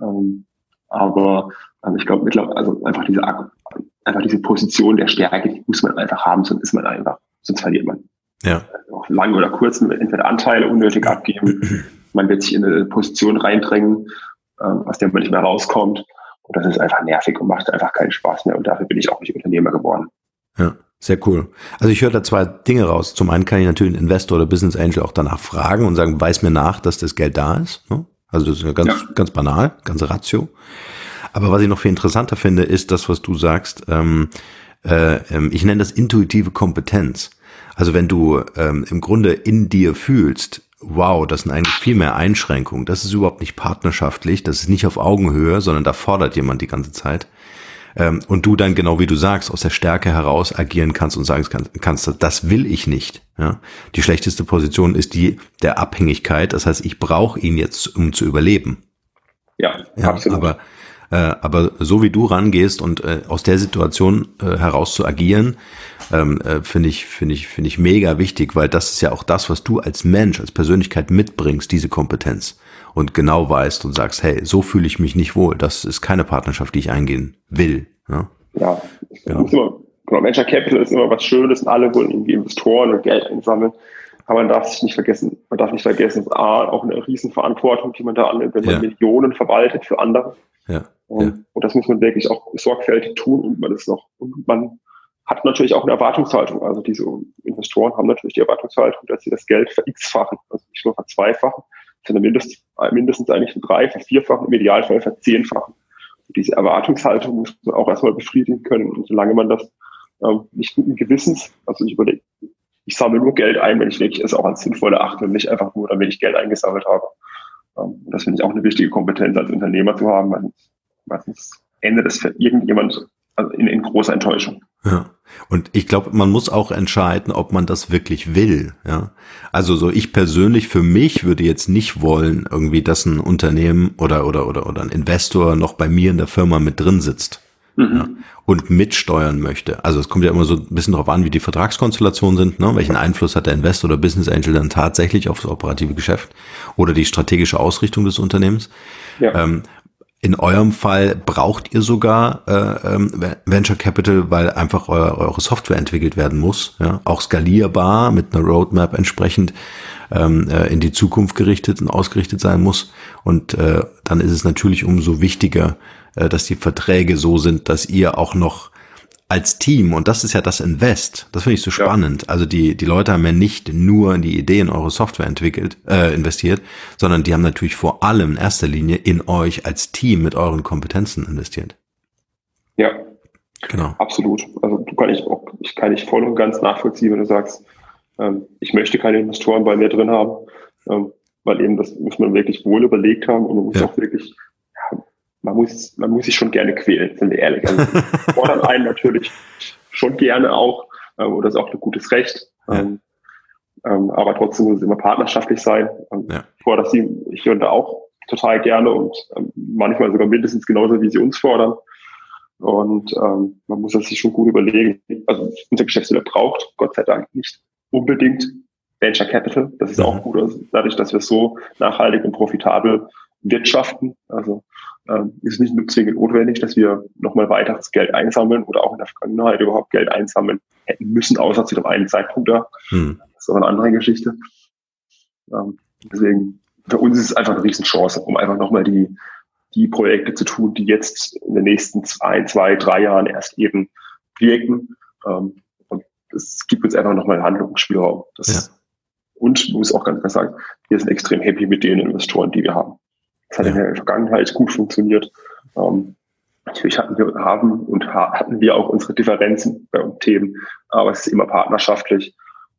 Ähm, aber ähm, ich glaube mittlerweile, also einfach diese, einfach diese Position der Stärke, die muss man einfach haben, sonst ist man einfach, sonst verliert man. Ja. Auch lang oder kurz entweder Anteile unnötig abgeben [CLEARS THROAT] man wird sich in eine Position reindrängen, ähm, aus der man nicht mehr rauskommt. Und das ist einfach nervig und macht einfach keinen Spaß mehr. Und dafür bin ich auch nicht Unternehmer geworden. Ja, sehr cool. Also ich höre da zwei Dinge raus. Zum einen kann ich natürlich einen Investor oder Business Angel auch danach fragen und sagen, weiß mir nach, dass das Geld da ist. Ne? Also das ist ja ganz, ja. ganz banal, ganz ratio. Aber was ich noch viel interessanter finde, ist das, was du sagst. Ähm, äh, ähm, ich nenne das intuitive Kompetenz. Also wenn du ähm, im Grunde in dir fühlst, wow, das sind eigentlich viel mehr Einschränkungen. Das ist überhaupt nicht partnerschaftlich, das ist nicht auf Augenhöhe, sondern da fordert jemand die ganze Zeit. Ähm, und du dann genau wie du sagst, aus der Stärke heraus agieren kannst und sagen kannst, das will ich nicht. Ja? Die schlechteste Position ist die der Abhängigkeit. Das heißt, ich brauche ihn jetzt, um zu überleben. Ja, ja absolut. Aber, äh, aber so wie du rangehst und äh, aus der Situation äh, heraus zu agieren, ähm, äh, finde ich, finde ich, finde ich mega wichtig, weil das ist ja auch das, was du als Mensch, als Persönlichkeit mitbringst, diese Kompetenz und genau weißt und sagst, hey, so fühle ich mich nicht wohl. Das ist keine Partnerschaft, die ich eingehen will. Ja, ja genau. Immer, genau. Venture Capital ist immer was Schönes und alle wollen irgendwie Investoren und Geld einsammeln. Aber man darf sich nicht vergessen, man darf nicht vergessen, A, auch eine Riesenverantwortung, die man da annimmt, wenn man ja. Millionen verwaltet für andere. Ja. Und, ja. und das muss man wirklich auch sorgfältig tun und man ist noch, und man hat natürlich auch eine Erwartungshaltung. Also diese Investoren haben natürlich die Erwartungshaltung, dass sie das Geld ver-x-fachen, also nicht nur verzweifachen, sondern mindestens, mindestens eigentlich drei, vierfachen, im Idealfall verzehnfachen. Und diese Erwartungshaltung muss man auch erstmal befriedigen können. Und solange man das ähm, nicht guten Gewissens, also ich überlege, ich sammle nur Geld ein, wenn ich wirklich es auch als sinnvoll erachte und nicht einfach nur, damit ich Geld eingesammelt habe. Ähm, das finde ich auch eine wichtige Kompetenz als Unternehmer zu haben, weil meistens endet es für irgendjemand also in, in großer Enttäuschung. Ja. Und ich glaube, man muss auch entscheiden, ob man das wirklich will. Ja. Also so ich persönlich für mich würde jetzt nicht wollen, irgendwie, dass ein Unternehmen oder oder oder oder ein Investor noch bei mir in der Firma mit drin sitzt. Mhm. Ja, und mitsteuern möchte. Also es kommt ja immer so ein bisschen darauf an, wie die Vertragskonstellationen sind, ne? welchen Einfluss hat der Investor oder Business Angel dann tatsächlich auf das operative Geschäft oder die strategische Ausrichtung des Unternehmens. Ja. Ähm, in eurem Fall braucht ihr sogar äh, ähm, Venture Capital, weil einfach euer, eure Software entwickelt werden muss, ja, auch skalierbar mit einer Roadmap entsprechend ähm, äh, in die Zukunft gerichtet und ausgerichtet sein muss. Und äh, dann ist es natürlich umso wichtiger, äh, dass die Verträge so sind, dass ihr auch noch als Team, und das ist ja das Invest, das finde ich so ja. spannend. Also die, die Leute haben ja nicht nur in die Idee in eure Software entwickelt, äh, investiert, sondern die haben natürlich vor allem in erster Linie in euch als Team mit euren Kompetenzen investiert. Ja. Genau. Absolut. Also du kann ich auch, ich kann nicht voll und ganz nachvollziehen, wenn du sagst, ähm, ich möchte keine Investoren bei mir drin haben, ähm, weil eben das muss man wirklich wohl überlegt haben und man muss ja. auch wirklich man muss, man muss sich schon gerne quälen, sind wir ehrlich. Also, [LAUGHS] fordern einen natürlich schon gerne auch, äh, oder ist auch ein gutes Recht. Ja. Ähm, ähm, aber trotzdem muss es immer partnerschaftlich sein. Ähm, ja. Ich fordere sie hier und da auch total gerne und ähm, manchmal sogar mindestens genauso, wie sie uns fordern. Und ähm, man muss das sich schon gut überlegen. Also unser Geschäftsführer braucht Gott sei Dank nicht unbedingt Venture Capital. Das ist mhm. auch gut. Also dadurch, dass wir so nachhaltig und profitabel wirtschaften. Also ähm, ist nicht zwingend notwendig, dass wir nochmal weiteres Geld einsammeln oder auch in der Vergangenheit überhaupt Geld einsammeln hätten müssen, außer zu dem einen Zeitpunkt da. Mhm. Das ist aber eine andere Geschichte. Ähm, deswegen, für uns ist es einfach eine Riesenchance, um einfach nochmal die, die Projekte zu tun, die jetzt in den nächsten ein, zwei, drei Jahren erst eben wirken. Ähm, und es gibt uns einfach nochmal Handlungsspielraum. Das, ja. Und muss auch ganz klar sagen, wir sind extrem happy mit den Investoren, die wir haben. Das hat ja. in der Vergangenheit gut funktioniert. Ähm, natürlich hatten wir, haben und hatten wir auch unsere Differenzen bei Themen, aber es ist immer partnerschaftlich.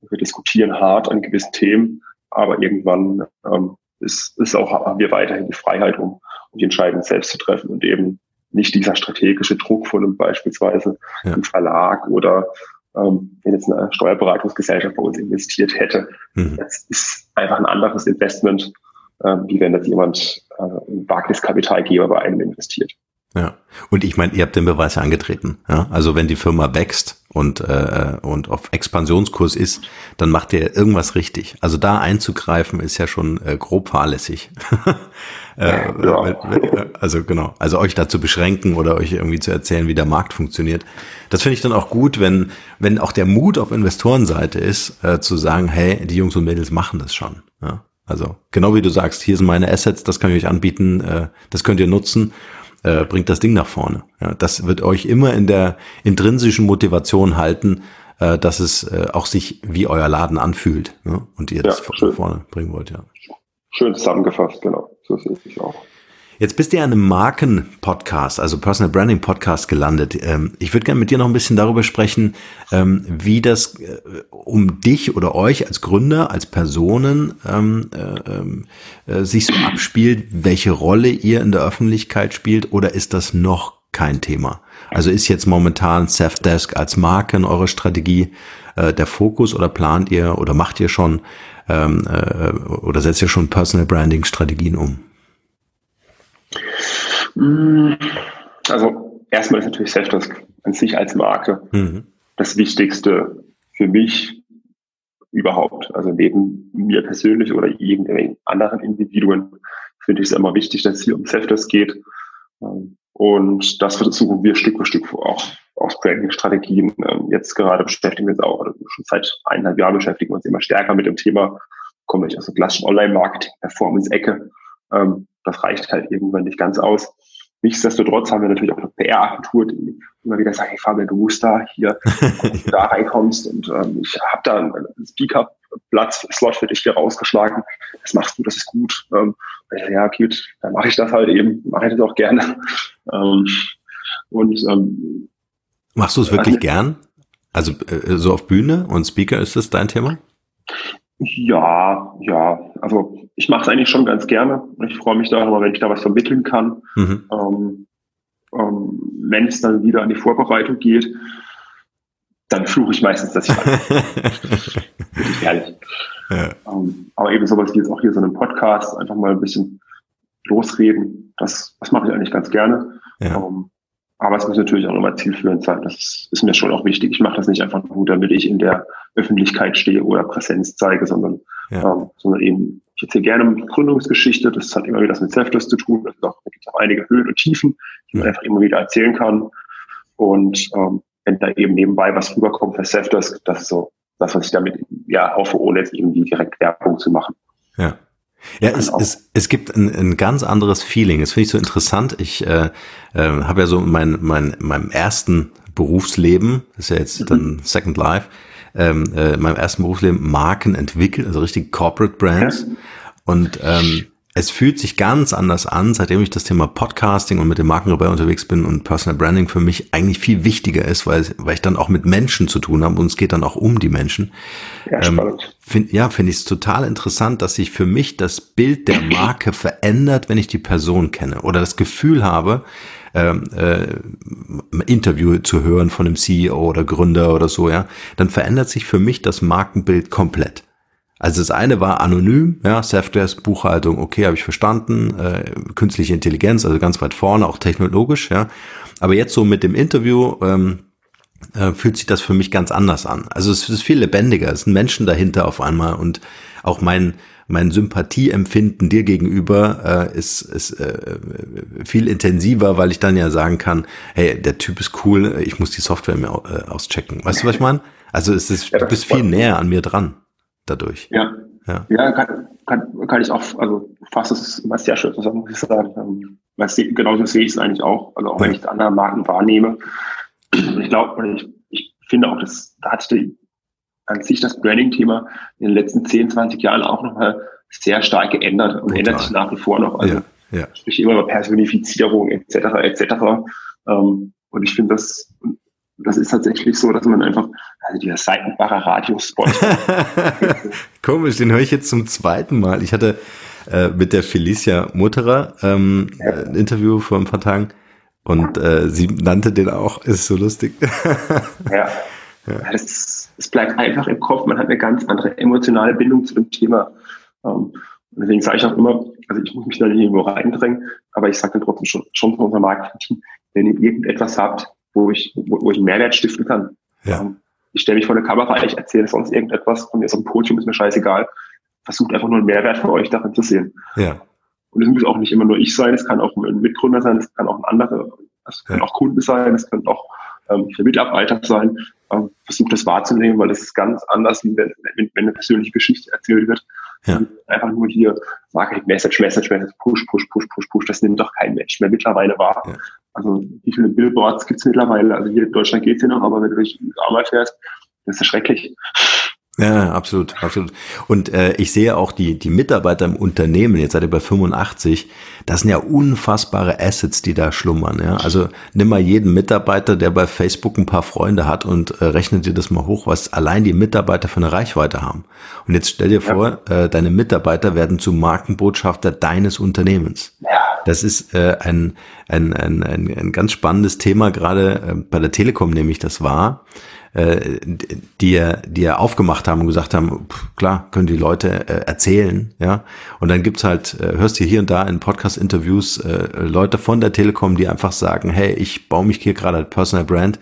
Wir diskutieren hart an gewissen Themen, aber irgendwann ähm, ist, ist auch, haben wir weiterhin die Freiheit, um, um die Entscheidung selbst zu treffen und eben nicht dieser strategische Druck von einem beispielsweise ja. einem Verlag oder ähm, wenn jetzt eine Steuerberatungsgesellschaft bei uns investiert hätte. Mhm. Das ist einfach ein anderes Investment, wie wenn jetzt jemand äh, ein Wagniskapitalgeber bei einem investiert. Ja, und ich meine, ihr habt den Beweis ja angetreten. Ja? Also wenn die Firma wächst und, äh, und auf Expansionskurs ist, dann macht ihr irgendwas richtig. Also da einzugreifen ist ja schon äh, grob fahrlässig. [LAUGHS] äh, ja. Also genau, also euch da zu beschränken oder euch irgendwie zu erzählen, wie der Markt funktioniert. Das finde ich dann auch gut, wenn, wenn auch der Mut auf Investorenseite ist, äh, zu sagen, hey, die Jungs und Mädels machen das schon. Ja? Also genau wie du sagst, hier sind meine Assets, das kann ich euch anbieten, äh, das könnt ihr nutzen, äh, bringt das Ding nach vorne. Ja, das wird euch immer in der intrinsischen Motivation halten, äh, dass es äh, auch sich wie euer Laden anfühlt ne? und ihr ja, das nach vorne bringen wollt. Ja. Schön zusammengefasst, genau. So sehe ich auch. Jetzt bist du ja in einem Marken-Podcast, also Personal Branding Podcast gelandet. Ähm, ich würde gerne mit dir noch ein bisschen darüber sprechen, ähm, wie das äh, um dich oder euch als Gründer, als Personen ähm, äh, äh, sich so abspielt, welche Rolle ihr in der Öffentlichkeit spielt oder ist das noch kein Thema? Also ist jetzt momentan Safdesk als Marke in eurer Strategie der Fokus oder plant ihr oder macht ihr schon oder setzt ihr schon Personal Branding Strategien um? Mm, also erstmal ist natürlich Selfdesk an sich als Marke mhm. das Wichtigste für mich überhaupt. Also neben mir persönlich oder irgendwelchen anderen Individuen finde ich es immer wichtig, dass es hier um Selfdesk geht. Und das versuchen wir Stück für Stück auch aus Branding-Strategien. Ähm, jetzt gerade beschäftigen wir uns auch, oder schon seit eineinhalb Jahren beschäftigen wir uns immer stärker mit dem Thema, komme ich aus der klassischen Online-Marketing, Performance-Ecke. Ähm, das reicht halt irgendwann nicht ganz aus. Nichtsdestotrotz haben wir natürlich auch eine PR-Agentur, die immer wieder sagt, hey Fabian, du musst da hier, [LAUGHS] du da reinkommst und ähm, ich habe da einen Speaker-Platz-Slot für dich hier rausgeschlagen. Das machst du, das ist gut. Ähm, ja, okay, dann mache ich das halt eben, mache ich das auch gerne. Ähm, und ähm, Machst du es wirklich äh, gern? Also äh, so auf Bühne und Speaker, ist das dein Thema? Ja, ja. Also ich mache es eigentlich schon ganz gerne. Ich freue mich da immer, wenn ich da was vermitteln kann. Mhm. Ähm, ähm, wenn es dann wieder an die Vorbereitung geht, dann fluche ich meistens, dass ich [LAUGHS] Wirklich ehrlich. Ja. Ähm, aber eben sowas wie jetzt auch hier so einen Podcast, einfach mal ein bisschen losreden, das, das mache ich eigentlich ganz gerne. Ja. Ähm, aber es muss natürlich auch immer zielführend sein. Das ist mir schon auch wichtig. Ich mache das nicht einfach nur, damit ich in der Öffentlichkeit stehe oder Präsenz zeige, sondern, ja. ähm, sondern eben, ich erzähle gerne Gründungsgeschichte. Das hat immer wieder was mit Selfless zu tun. Das auch, da gibt es auch einige Höhen und Tiefen, die man einfach immer wieder erzählen kann. Und ähm, wenn da eben nebenbei was rüberkommt für Selfdesk, das ist so das, was ich damit ja hoffe, ohne jetzt irgendwie direkt Werbung zu machen. Ja. Ja, es, es, es gibt ein, ein ganz anderes Feeling. Das finde ich so interessant. Ich äh, äh, habe ja so mein, mein, meinem ersten Berufsleben, das ist ja jetzt mhm. dann Second Life, ähm, äh, in meinem ersten Berufsleben Marken entwickelt, also richtig Corporate Brands. Ja. Und ähm, es fühlt sich ganz anders an, seitdem ich das Thema Podcasting und mit dem Markenrebell unterwegs bin und Personal Branding für mich eigentlich viel wichtiger ist, weil, weil ich dann auch mit Menschen zu tun habe und es geht dann auch um die Menschen. Ja, ähm, find, ja finde ich es total interessant, dass sich für mich das Bild der [CLEARS THROAT] Marke verändert, wenn ich die Person kenne oder das Gefühl habe, ähm, äh, Interview zu hören von einem CEO oder Gründer oder so, ja, dann verändert sich für mich das Markenbild komplett. Also das eine war anonym, ja, Safdesk, Buchhaltung, okay, habe ich verstanden, äh, künstliche Intelligenz, also ganz weit vorne, auch technologisch, ja. Aber jetzt so mit dem Interview, ähm, äh, fühlt sich das für mich ganz anders an. Also es ist viel lebendiger, es sind Menschen dahinter auf einmal und auch mein, mein Sympathieempfinden dir gegenüber äh, ist, ist äh, viel intensiver, weil ich dann ja sagen kann, hey, der Typ ist cool, ich muss die Software mir äh, auschecken. Weißt du, was ich meine? Also es ist, ja, du bist viel näher an mir dran dadurch. Ja, ja, ja kann, kann, kann ich auch, also fast es was sehr schön zusammen, muss ich sagen. Ähm, was, genauso sehe ich es eigentlich auch. Also auch ja. wenn ich andere Marken wahrnehme. Ich glaube, ich, ich finde auch, dass da hat sich an sich das Branding-Thema in den letzten 10, 20 Jahren auch nochmal sehr stark geändert und Total. ändert sich nach wie vor noch. Also ja, ja. sprich immer über Personifizierung etc. etc. Ähm, und ich finde das, das ist tatsächlich so, dass man einfach, also dieser Seitenbacher Radiospot. [LAUGHS] Komisch, den höre ich jetzt zum zweiten Mal. Ich hatte äh, mit der Felicia Mutterer ähm, ja. ein Interview vor ein paar Tagen und äh, sie nannte den auch, ist so lustig. [LAUGHS] ja. ja. Das, es bleibt einfach im Kopf, man hat eine ganz andere emotionale Bindung zu dem Thema. Ähm, deswegen sage ich auch immer, also ich muss mich da nicht irgendwo reindrängen, aber ich sage dann trotzdem schon, schon zu unserem Marketing, wenn ihr irgendetwas habt, wo ich, wo, wo ich einen Mehrwert stiften kann. Ja. Ähm, ich stelle mich vor der Kamera, ich erzähle sonst irgendetwas von mir so ein Podium, ist mir scheißegal. Versucht einfach nur einen Mehrwert für euch darin zu sehen. Ja. Und es muss auch nicht immer nur ich sein, es kann auch ein Mitgründer sein, es kann auch ein anderer, es können ja. auch Kunden sein, es können auch ähm, Mitarbeiter sein. Ähm, versucht das wahrzunehmen, weil das ist ganz anders, wie wenn, wenn, wenn eine persönliche Geschichte erzählt wird. Ja. Einfach nur hier Marketing, Message, Message, Message, Push, Push, Push, Push, Push, das nimmt doch kein Mensch mehr mittlerweile wahr. Ja. Also wie viele Billboards gibt's mittlerweile? Also hier in Deutschland geht's ja noch, aber wenn du durch USA fährst, das ist schrecklich. Ja, absolut, absolut. Und äh, ich sehe auch die, die Mitarbeiter im Unternehmen, jetzt seid ihr bei 85, das sind ja unfassbare Assets, die da schlummern. Ja? Also nimm mal jeden Mitarbeiter, der bei Facebook ein paar Freunde hat und äh, rechne dir das mal hoch, was allein die Mitarbeiter für eine Reichweite haben. Und jetzt stell dir vor, äh, deine Mitarbeiter werden zu Markenbotschafter deines Unternehmens. Ja. Das ist äh, ein, ein, ein, ein, ein ganz spannendes Thema, gerade äh, bei der Telekom nämlich das war äh, die, die er aufgemacht haben und gesagt haben, pff, klar, können die Leute äh, erzählen, ja. Und dann gibt's halt, äh, hörst du hier und da in Podcast-Interviews äh, Leute von der Telekom, die einfach sagen, hey, ich baue mich hier gerade als Personal Brand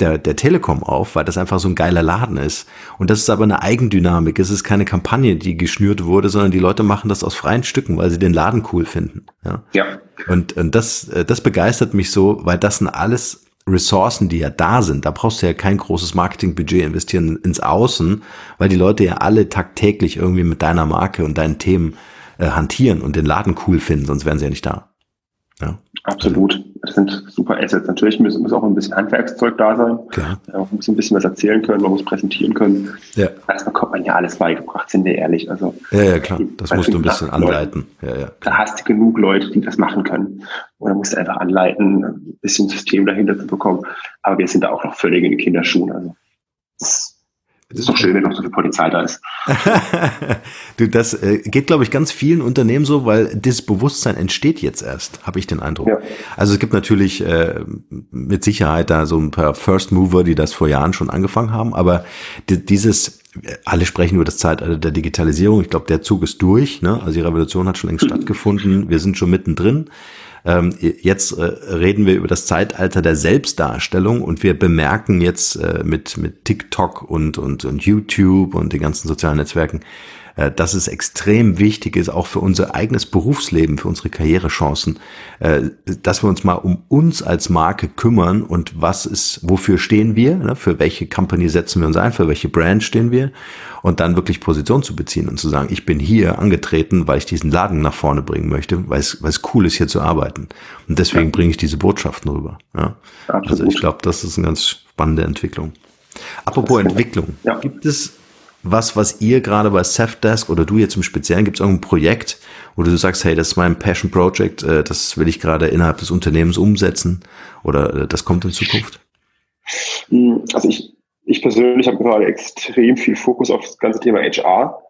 der, der Telekom auf, weil das einfach so ein geiler Laden ist. Und das ist aber eine Eigendynamik. Es ist keine Kampagne, die geschnürt wurde, sondern die Leute machen das aus freien Stücken, weil sie den Laden cool finden. Ja. ja. Und, und das, äh, das begeistert mich so, weil das sind alles Ressourcen, die ja da sind, da brauchst du ja kein großes Marketingbudget investieren ins Außen, weil die Leute ja alle tagtäglich irgendwie mit deiner Marke und deinen Themen äh, hantieren und den Laden cool finden, sonst wären sie ja nicht da. Ja. Absolut. Das sind super Assets. Natürlich muss, muss auch ein bisschen Handwerkszeug da sein. Klar. Auch ein bisschen, ein bisschen was erzählen können, man muss präsentieren können. Ja. Das bekommt man ja alles beigebracht, sind wir ehrlich. Also, ja, ja, klar. Das musst du ein bisschen anleiten. ja, ja, da hast du genug Leute, die das machen können. Oder musst du einfach anleiten, ein bisschen System dahinter zu bekommen. Aber wir sind da auch noch völlig in den Kinderschuhen. Also, das das ist doch schön, wenn noch so viel Polizei da ist. [LAUGHS] du, das äh, geht, glaube ich, ganz vielen Unternehmen so, weil das Bewusstsein entsteht jetzt erst, habe ich den Eindruck. Ja. Also es gibt natürlich äh, mit Sicherheit da so ein paar First Mover, die das vor Jahren schon angefangen haben, aber dieses alle sprechen über das Zeitalter der Digitalisierung. Ich glaube, der Zug ist durch. Ne? Also die Revolution hat schon längst [LAUGHS] stattgefunden. Wir sind schon mittendrin. Ähm, jetzt äh, reden wir über das Zeitalter der Selbstdarstellung und wir bemerken jetzt äh, mit, mit TikTok und, und, und YouTube und den ganzen sozialen Netzwerken, dass es extrem wichtig ist, auch für unser eigenes Berufsleben, für unsere Karrierechancen, äh, dass wir uns mal um uns als Marke kümmern und was ist, wofür stehen wir, ne? für welche Company setzen wir uns ein, für welche Brand stehen wir und dann wirklich Position zu beziehen und zu sagen, ich bin hier angetreten, weil ich diesen Laden nach vorne bringen möchte, weil es, weil es cool ist, hier zu arbeiten. Und deswegen ja. bringe ich diese Botschaften rüber. Ja? Also ich glaube, das ist eine ganz spannende Entwicklung. Apropos Entwicklung, ja. gibt es was, was ihr gerade bei Safdesk oder du jetzt im Speziellen, gibt es irgendein Projekt, wo du sagst, hey, das ist mein Passion Project, äh, das will ich gerade innerhalb des Unternehmens umsetzen oder äh, das kommt in Zukunft? Hm, also ich, ich persönlich habe gerade extrem viel Fokus auf das ganze Thema HR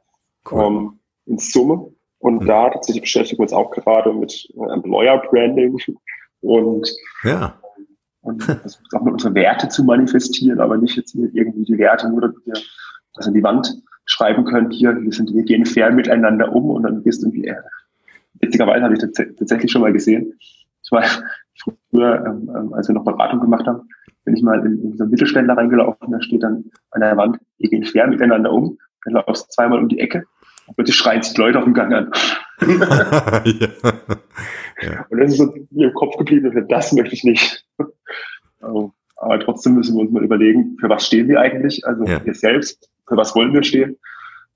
cool. ähm, in Summe. Und mhm. da tatsächlich beschäftigen wir uns auch gerade mit äh, Employer Branding und, ja. und [LAUGHS] versuchen auch mit unsere Werte zu manifestieren, aber nicht jetzt irgendwie die Werte nur, dass das an die Wand schreiben können, hier, wir, sind, wir gehen fair miteinander um und dann gehst du irgendwie, äh, witzigerweise habe ich das tatsächlich schon mal gesehen. Ich war [LAUGHS] früher, ähm, ähm, als wir noch Beratung gemacht haben, bin ich mal in, in so einen Mittelständler reingelaufen, da steht dann an der Wand, wir gehen schwer miteinander um, dann laufst du zweimal um die Ecke, und plötzlich schreien sich Leute auf dem Gang an. ja. [LAUGHS] Ja. Und das ist so mir im Kopf geblieben, das möchte ich nicht. [LAUGHS] Ähm, aber trotzdem müssen wir uns mal überlegen, für was stehen wir eigentlich, also ja. wir selbst, für was wollen wir stehen.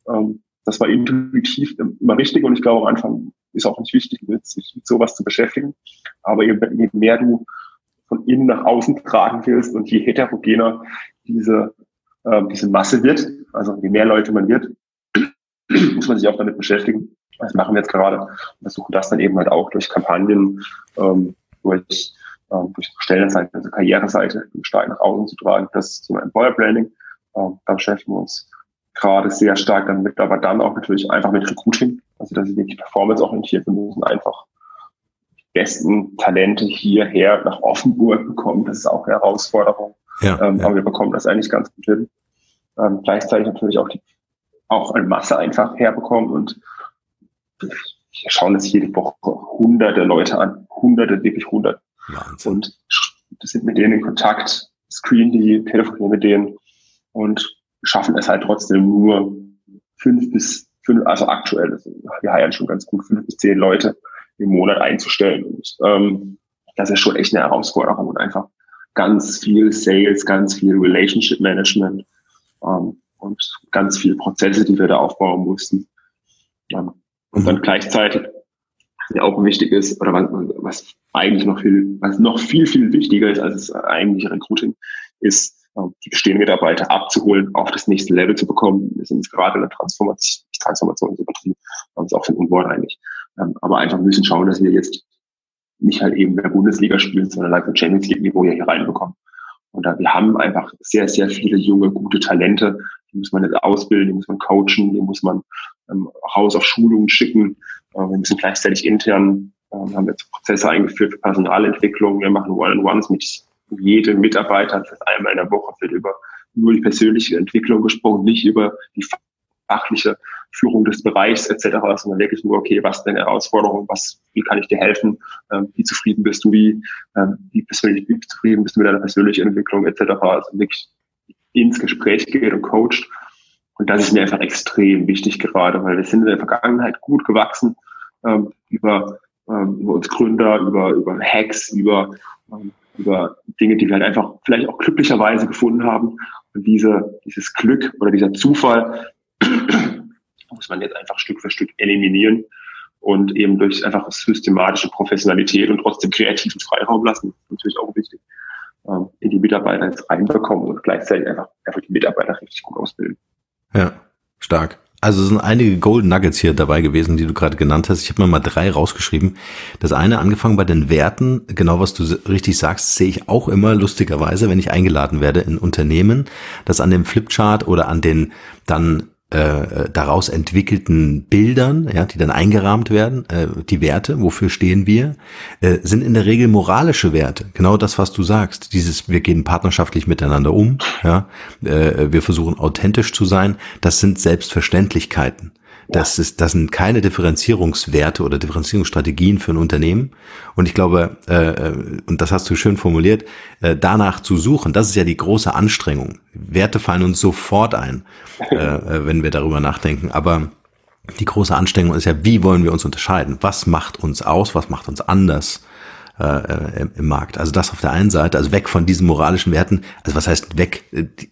Ähm, das war intuitiv immer richtig und ich glaube, am Anfang ist auch nicht wichtig, sich mit sowas zu beschäftigen. Aber je, je mehr du von innen nach außen tragen willst und je heterogener diese, äh, diese Masse wird, also je mehr Leute man wird, [CLEARS THROAT] muss man sich auch damit beschäftigen. Das machen wir jetzt gerade und versuchen das dann eben halt auch durch Kampagnen, ähm, durch, ähm, durch Stellenseite, also Karriereseite stark nach außen zu tragen. Das ist zum Employer Branding. Ähm, da beschäftigen wir uns gerade sehr stark damit, aber dann auch natürlich einfach mit Recruiting. Also das ist wirklich performance-orientiert. Wir müssen einfach die besten Talente hierher nach Offenburg bekommen. Das ist auch eine Herausforderung. Ja, ähm, ja. Aber wir bekommen das eigentlich ganz gut hin. Ähm, gleichzeitig natürlich auch die auch eine Masse einfach herbekommen und wir schauen uns jede Woche hunderte Leute an, hunderte, wirklich hundert. Wahnsinn. Und sind mit denen in Kontakt, screen die, telefonieren mit denen und schaffen es halt trotzdem nur fünf bis fünf, also aktuell, also wir heiern schon ganz gut, fünf bis zehn Leute im Monat einzustellen. Und ähm, das ist schon echt eine Herausforderung und einfach ganz viel Sales, ganz viel Relationship Management ähm, und ganz viele Prozesse, die wir da aufbauen mussten. Ähm, und dann gleichzeitig, was ja auch wichtig ist, oder was, was eigentlich noch viel, was noch viel, viel wichtiger ist als das eigentliche Recruiting, ist, die bestehenden Mitarbeiter abzuholen, auf das nächste Level zu bekommen. Wir sind jetzt gerade in der Transformation, Transformation ist übertrieben, haben uns auch für ein Unwort eigentlich. Ähm, aber einfach müssen schauen, dass wir jetzt nicht halt eben in der Bundesliga spielen, sondern like Champions League Niveau hier reinbekommen. Und da, wir haben einfach sehr, sehr viele junge, gute Talente. Die muss man jetzt ausbilden, die muss man coachen, die muss man ähm, raus auf Schulungen schicken. Wir müssen gleichzeitig intern, haben jetzt Prozesse eingeführt für Personalentwicklung. Wir machen One-on-Ones mit jedem Mitarbeiter. Das einmal in der Woche wird über nur die persönliche Entwicklung gesprochen, nicht über die fachliche Führung des Bereichs etc., sondern wirklich nur, okay, was ist deine Herausforderung, was, wie kann ich dir helfen, ähm, wie zufrieden bist du, wie, ähm, wie persönlich wie zufrieden bist du mit deiner persönlichen Entwicklung etc., also wirklich ins Gespräch geht und coacht. Und das ist mir einfach extrem wichtig gerade, weil wir sind in der Vergangenheit gut gewachsen ähm, über, ähm, über uns Gründer, über, über Hacks, über, ähm, über Dinge, die wir halt einfach vielleicht auch glücklicherweise gefunden haben. Und diese, dieses Glück oder dieser Zufall [CLEARS THROAT] muss man jetzt einfach Stück für Stück eliminieren und eben durch einfach systematische Professionalität und trotzdem kreativen Freiraum lassen, natürlich auch wichtig, ähm, in die Mitarbeiter jetzt reinbekommen und gleichzeitig einfach, einfach die Mitarbeiter richtig gut ausbilden. Ja, stark. Also sind einige Golden Nuggets hier dabei gewesen, die du gerade genannt hast. Ich habe mir mal drei rausgeschrieben. Das eine, angefangen bei den Werten, genau was du richtig sagst, sehe ich auch immer lustigerweise, wenn ich eingeladen werde in Unternehmen, dass an dem Flipchart oder an den dann äh, daraus entwickelten Bildern, ja, die dann eingerahmt werden, äh, die Werte, wofür stehen wir, äh, sind in der Regel moralische Werte. Genau das, was du sagst. Dieses, wir gehen partnerschaftlich miteinander um, ja, äh, wir versuchen authentisch zu sein. Das sind Selbstverständlichkeiten. Das ist, das sind keine Differenzierungswerte oder Differenzierungsstrategien für ein Unternehmen. Und ich glaube, äh, äh, und das hast du schön formuliert, äh, danach zu suchen, das ist ja die große Anstrengung. Werte fallen uns sofort ein, äh, [LAUGHS] äh, wenn wir darüber nachdenken. Aber die große Anstrengung ist ja, wie wollen wir uns unterscheiden? Was macht uns aus? Was macht uns anders? Äh, im Markt. Also das auf der einen Seite, also weg von diesen moralischen Werten, also was heißt weg,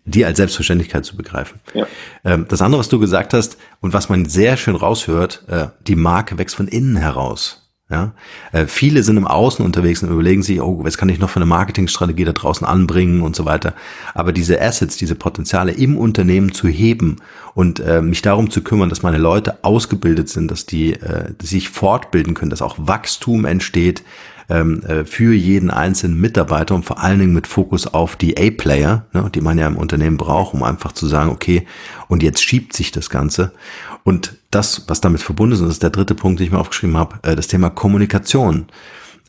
die als Selbstverständlichkeit zu begreifen. Ja. Ähm, das andere, was du gesagt hast und was man sehr schön raushört, äh, die Marke wächst von innen heraus. Ja, äh, viele sind im Außen unterwegs und überlegen sich, oh, was kann ich noch für eine Marketingstrategie da draußen anbringen und so weiter. Aber diese Assets, diese Potenziale im Unternehmen zu heben und äh, mich darum zu kümmern, dass meine Leute ausgebildet sind, dass die äh, sich fortbilden können, dass auch Wachstum entsteht, ähm, äh, für jeden einzelnen Mitarbeiter und vor allen Dingen mit Fokus auf die A-Player, ne, die man ja im Unternehmen braucht, um einfach zu sagen, okay, und jetzt schiebt sich das Ganze. Und das, was damit verbunden ist, und das ist der dritte Punkt, den ich mir aufgeschrieben habe, äh, das Thema Kommunikation.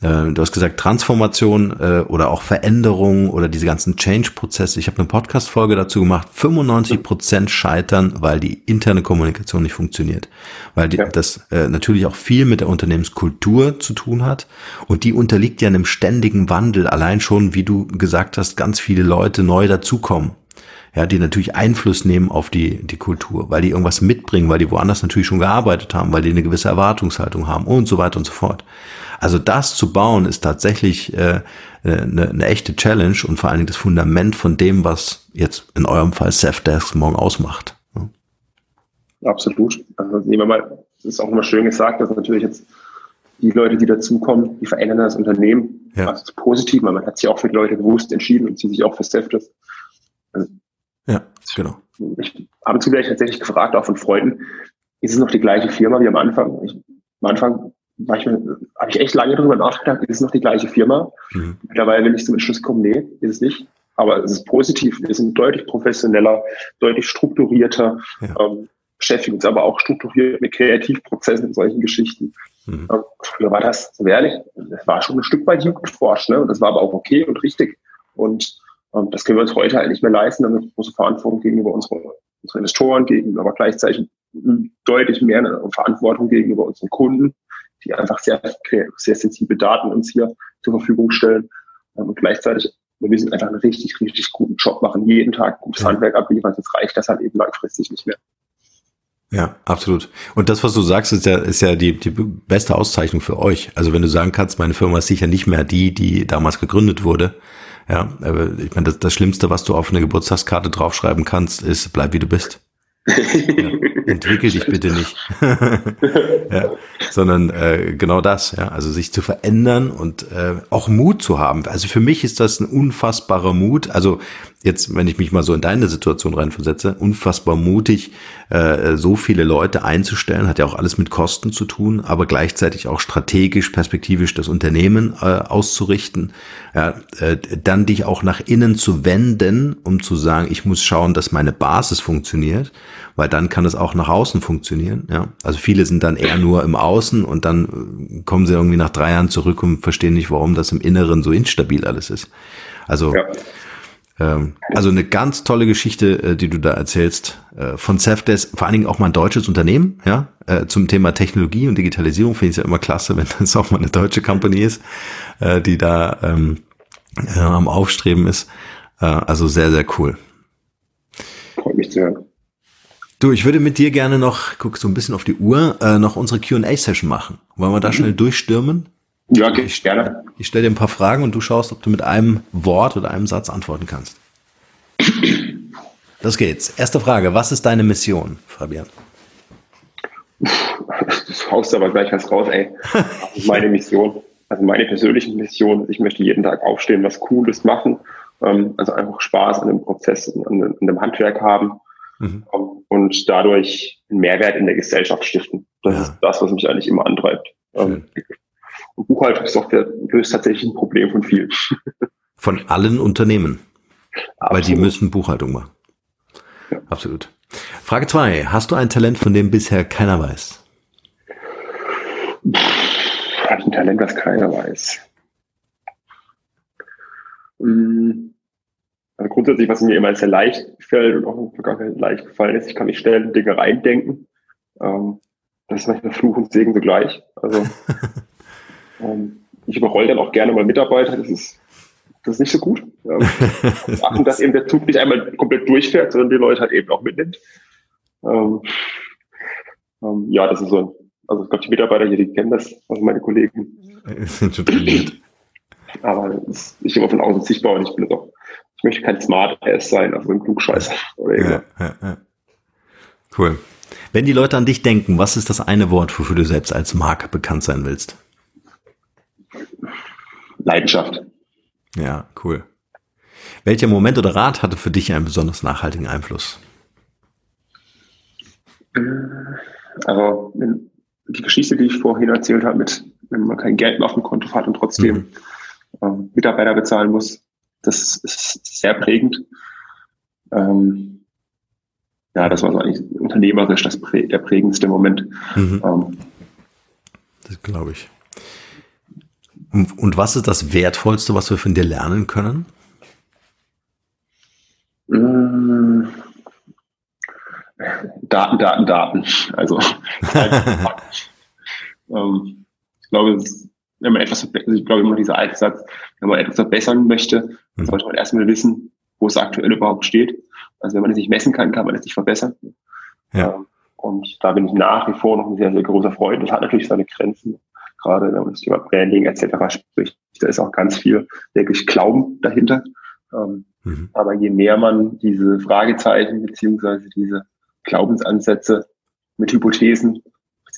Äh, du hast gesagt Transformation äh, oder auch Veränderung oder diese ganzen Change-Prozesse. Ich habe eine Podcast-Folge dazu gemacht. 95 Prozent scheitern, weil die interne Kommunikation nicht funktioniert, weil die, ja. das äh, natürlich auch viel mit der Unternehmenskultur zu tun hat und die unterliegt ja einem ständigen Wandel. Allein schon, wie du gesagt hast, ganz viele Leute neu dazukommen ja, die natürlich Einfluss nehmen auf die, die Kultur, weil die irgendwas mitbringen, weil die woanders natürlich schon gearbeitet haben, weil die eine gewisse Erwartungshaltung haben und so weiter und so fort. Also das zu bauen ist tatsächlich äh, eine, eine echte Challenge und vor allen Dingen das Fundament von dem, was jetzt in eurem Fall Safdesk morgen ausmacht. Ja. Absolut. Also nehmen wir mal, das ist auch immer schön gesagt, dass natürlich jetzt die Leute, die dazukommen, die verändern das Unternehmen. Ja. Das ist positiv, weil man hat sich auch für die Leute bewusst entschieden und sie sich auch für Safdesk. Also, ja, genau. Ich, ab und zu werde ich tatsächlich gefragt, auch von Freunden, ist es noch die gleiche Firma wie am Anfang? Ich, am Anfang habe ich echt lange darüber nachgedacht, ist es noch die gleiche Firma? Mhm. Mittlerweile will ich zum Entschluss kommen, nee, ist es nicht. Aber es ist positiv. Wir sind deutlich professioneller, deutlich strukturierter, ja. ähm, beschäftigen uns aber auch strukturiert mit Kreativprozessen und solchen Geschichten. Mhm. Ähm, früher war das, so ehrlich, das war schon ein Stück weit Jugendforsch, ne? Und das war aber auch okay und richtig. Und ähm, das können wir uns heute halt nicht mehr leisten, damit wir große Verantwortung gegenüber unseren, unseren Investoren, gegenüber aber gleichzeitig deutlich mehr Verantwortung gegenüber unseren Kunden die einfach sehr, sehr sensible Daten uns hier zur Verfügung stellen ähm, und gleichzeitig wir müssen einfach einen richtig, richtig guten Job machen, jeden Tag gutes Handwerk abliefern, sonst reicht das halt eben langfristig nicht mehr. Ja, absolut. Und das, was du sagst, ist ja, ist ja die, die beste Auszeichnung für euch. Also wenn du sagen kannst, meine Firma ist sicher nicht mehr die, die damals gegründet wurde. Ja, aber ich meine, das, das Schlimmste, was du auf eine Geburtstagskarte draufschreiben kannst, ist, bleib wie du bist. [LAUGHS] Ja, entwickel dich bitte nicht. [LAUGHS] ja, sondern äh, genau das, ja, also sich zu verändern und äh, auch Mut zu haben. Also für mich ist das ein unfassbarer Mut. Also jetzt, wenn ich mich mal so in deine Situation reinversetze, unfassbar mutig, äh, so viele Leute einzustellen, hat ja auch alles mit Kosten zu tun, aber gleichzeitig auch strategisch, perspektivisch das Unternehmen äh, auszurichten, ja, äh, dann dich auch nach innen zu wenden, um zu sagen, ich muss schauen, dass meine Basis funktioniert, weil dann kann es auch nach außen funktionieren. Ja, also viele sind dann eher nur im Außen und dann kommen sie irgendwie nach drei Jahren zurück und verstehen nicht, warum das im Inneren so instabil alles ist. Also ja. Ähm, also eine ganz tolle Geschichte, äh, die du da erzählst äh, von Safdesk, vor allen Dingen auch mal ein deutsches Unternehmen, ja, äh, zum Thema Technologie und Digitalisierung finde ich ja immer klasse, [LAUGHS] wenn das auch mal eine deutsche Company ist, die da ähm, am Aufstreben ist. also sehr, sehr cool. Freut mich zu hören. Du, ich würde mit dir gerne noch, guck so ein bisschen auf die Uhr, äh, noch unsere Q&A-Session machen. Wollen wir da mhm. schnell durchstürmen? Ja, okay, ich, gerne. Ich stelle dir ein paar Fragen und du schaust, ob du mit einem Wort oder einem Satz antworten kannst. Das geht's. Erste Frage. Was ist deine Mission, Fabian? Das haust aber gleich was raus, ey. meine Mission, also meine persönliche Mission, ich möchte jeden Tag aufstehen, was Cooles machen, ähm, also einfach Spaß an dem Prozess, an dem Handwerk haben mhm. Ähm, und dadurch einen Mehrwert in der Gesellschaft stiften. Das ja. ist das, was mich eigentlich immer antreibt. Ähm, und Buchhaltungssoftware löst tatsächlich ein Problem von vielen. Von allen Unternehmen. Absolut. Weil die müssen Buchhaltung machen. Ja. Absolut. Frage zwei: Hast du ein Talent, von dem bisher keiner weiß? Ich ein Talent, das keiner weiß? Hm. Also grundsätzlich, was mir immer sehr leicht fällt und auch in der Vergangenheit leicht gefallen ist, ich kann mich schnell in Dinge reindenken. Ähm, das ist manchmal Fluch und Segen zugleich. Also [LAUGHS] Ähm, ich überrolle dann auch gerne mal Mitarbeiter, das ist, das ist nicht so gut. Ähm, [LAUGHS] achten, dass eben der Zug nicht einmal komplett durchfährt, sondern die Leute halt eben auch mitnimmt. Ähm, ähm, ja, das ist so, also ich glaube, die Mitarbeiter hier, die kennen das, also meine Kollegen. [LAUGHS] Sind schon trainiert. Aber das ist immer von außen sichtbar und ich bin doch, ich möchte kein Smart Ass sein, also ein Klugscheißer Ja, ja, ja. Cool. Wenn die Leute an dich denken, was ist das eine Wort, wofür du selbst als Marke bekannt sein willst? Leidenschaft. Ja, cool. Welcher Moment oder Rat hatte für dich einen besonders nachhaltigen Einfluss? Äh, also die Geschichte, die ich vorhin erzählt habe, mit wenn man kein Geld mehr auf dem Konto hat und trotzdem mhm. ähm, Mitarbeiter bezahlen muss, das ist sehr prägend. Ähm, ja, das war so eigentlich unternehmerisch das der prägendste Moment. Mhm. Ähm, das glaube ich. Und was ist das Wertvollste, was wir von dir lernen können? Mmh. Daten, Daten, Daten. Also, [LAUGHS] [LAUGHS] ähm, ich glaube, wenn man etwas, also ich glaube immer dieser alte Satz, wenn man etwas verbessern möchte, mhm. sollte man erstmal wissen, wo es aktuell überhaupt steht. Also wenn man es nicht messen kann, kann man es nicht verbessern. Ja. Ähm, und da bin ich nach wie vor noch ein sehr, sehr großer Freund. Das hat natürlich seine Grenzen, gerade wenn man das Thema Branding etc. spricht. Da ist auch ganz viel, wirklich Glauben dahinter. Ähm, mhm. Aber je mehr man diese Fragezeichen beziehungsweise diese Glaubensansätze mit Hypothesen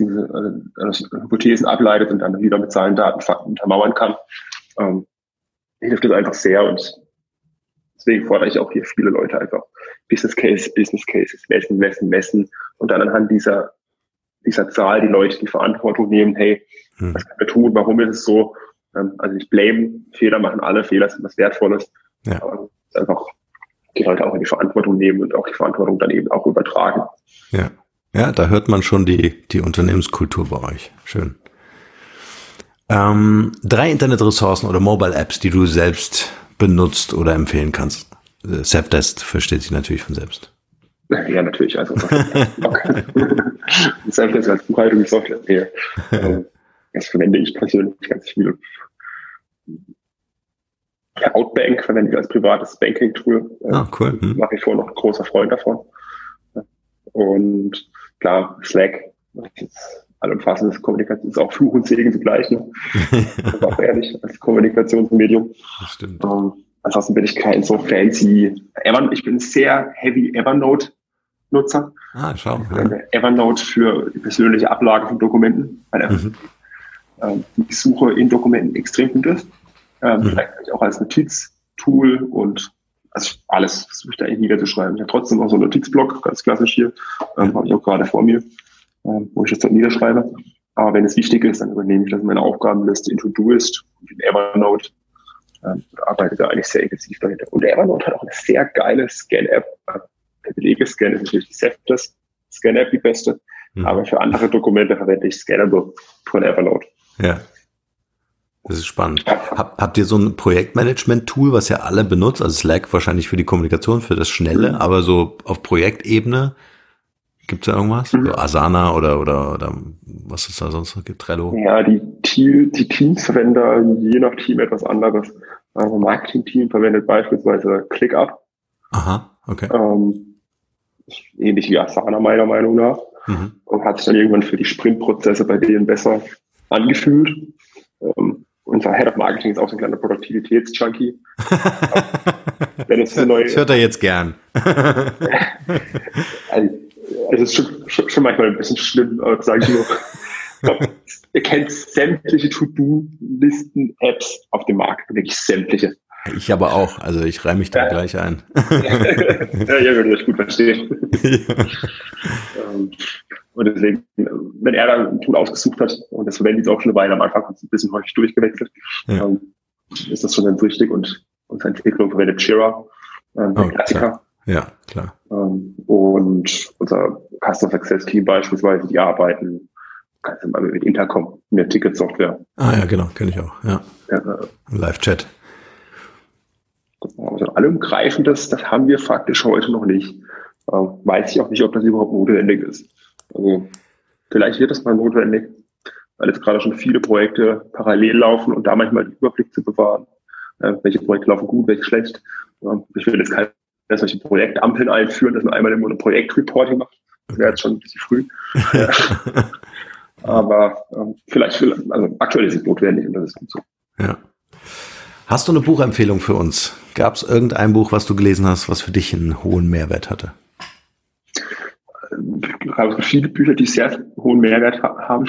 beziehungsweise also Hypothesen ableitet und dann wieder mit Zahlen, Daten, Fakten untermauern kann, ähm, hilft das einfach sehr und deswegen fordere ich auch hier viele Leute einfach Business Case, Business Cases messen, messen, messen und dann anhand dieser dieser Zahl die Leute die Verantwortung nehmen, hey, hm. was können wir tun, warum ist es so? Ähm, also nicht blame, Fehler machen alle, Fehler sind was Wertvolles. Ja. Aber einfach die Leute auch in die Verantwortung nehmen und auch die Verantwortung dann eben auch übertragen. Ja. Ja, da hört man schon die, die Unternehmenskultur bei euch. Schön. Ähm, drei Internetressourcen oder Mobile Apps, die du selbst benutzt oder empfehlen kannst. Äh, Zapdesk versteht sich natürlich von selbst. Ja, natürlich. Also [LAUGHS] Zapdesk als Buchhaltungssoftware. Ja. Ähm, [LAUGHS] das verwende ich persönlich ganz viel. Outbank verwende ich als privates Banking-Tool. Ah, cool. Hm. Nach wie vor noch ein großer Freund davon. Und klar, Slack, ist allumfassendes Kommunikation, ist auch Fluch und Segen zugleich, ne? [LAUGHS] das auch ehrlich, als Kommunikationsmedium. Das stimmt. Ähm, ansonsten bin ich kein so fancy Ever ich bin sehr heavy Evernote Nutzer. Ah, schau. Ja. Evernote für die persönliche Ablage von Dokumenten, weil mhm. ähm, die Suche in Dokumenten extrem gut ist. Ähm, mhm. Vielleicht auch als Notiztool und also alles versuche ich da irgendwie niederzuschreiben. Ich habe trotzdem auch so einen Notizblock, ganz klassisch hier, ähm, habe ich auch gerade vor mir, ähm, wo ich das dann niederschreibe. Aber wenn es wichtig ist, dann übernehme ich das in meine Aufgabenliste in Todoist und in Evernote. Ähm, arbeite da eigentlich sehr intensiv dahinter. Und Evernote hat auch eine sehr geile Scan-App. Der Belege-Scan ist natürlich die Safest Scan-App die beste. Mhm. Aber für andere Dokumente verwende ich Scannable von Evernote. Ja. Das ist spannend. Hab, habt ihr so ein Projektmanagement-Tool, was ja alle benutzt? Also Slack wahrscheinlich für die Kommunikation, für das Schnelle, mhm. aber so auf Projektebene gibt es da irgendwas? Mhm. So Asana oder, oder, oder was es da sonst noch gibt? Trello? Ja, die, die Teams verwenden je nach Team etwas anderes. Also Marketing-Team verwendet beispielsweise ClickUp. Aha, okay. Ähm, ähnlich wie Asana meiner Meinung nach. Mhm. Und hat sich dann irgendwann für die Sprintprozesse bei denen besser angefühlt. Ähm, unser Head of Marketing ist auch so ein kleiner Produktivitätsjunkie. [LAUGHS] Wenn es neue, das hört er jetzt gern. [LAUGHS] also, es ist schon, schon, schon, manchmal ein bisschen schlimm, aber sage ich nur. ihr kennt sämtliche To-Do-Listen-Apps auf dem Markt, wirklich sämtliche. Ich aber auch, also ich reihe mich da ja. gleich ein. [LAUGHS] ja, ja, würde ich gut verstehen. Ja. Ähm, und deswegen, wenn er dann ein Tool ausgesucht hat, und das verwende ich auch schon eine Weile am Anfang, ein bisschen häufig durchgewechselt, ja. ähm, ist das schon ganz richtig. Und unsere Entwicklung verwendet Jira, ähm, oh, Klassiker. Klar. Ja, klar. Ähm, und unser Customer Success Team beispielsweise, die arbeiten ganz normal mit Intercom, in der Ticketsoftware. Ah ja, genau, kenne ich auch. Ja. ja äh, Live-Chat. Also allumgreifendes, das haben wir faktisch heute noch nicht. Äh, weiß ich auch nicht, ob das überhaupt notwendig ist. Also vielleicht wird das mal notwendig, weil jetzt gerade schon viele Projekte parallel laufen und da manchmal den Überblick zu bewahren. Äh, welche Projekte laufen gut, welche schlecht. Ich will jetzt keine solche Projektampeln einführen, dass man einmal im Monat Projektreporting macht. Das wäre jetzt schon ein bisschen früh. [LAUGHS] Aber ähm, vielleicht, also aktuell ist es notwendig und das ist gut so. Ja. Hast du eine Buchempfehlung für uns? Gab es irgendein Buch, was du gelesen hast, was für dich einen hohen Mehrwert hatte? Habe viele Bücher, die sehr hohen Mehrwert haben.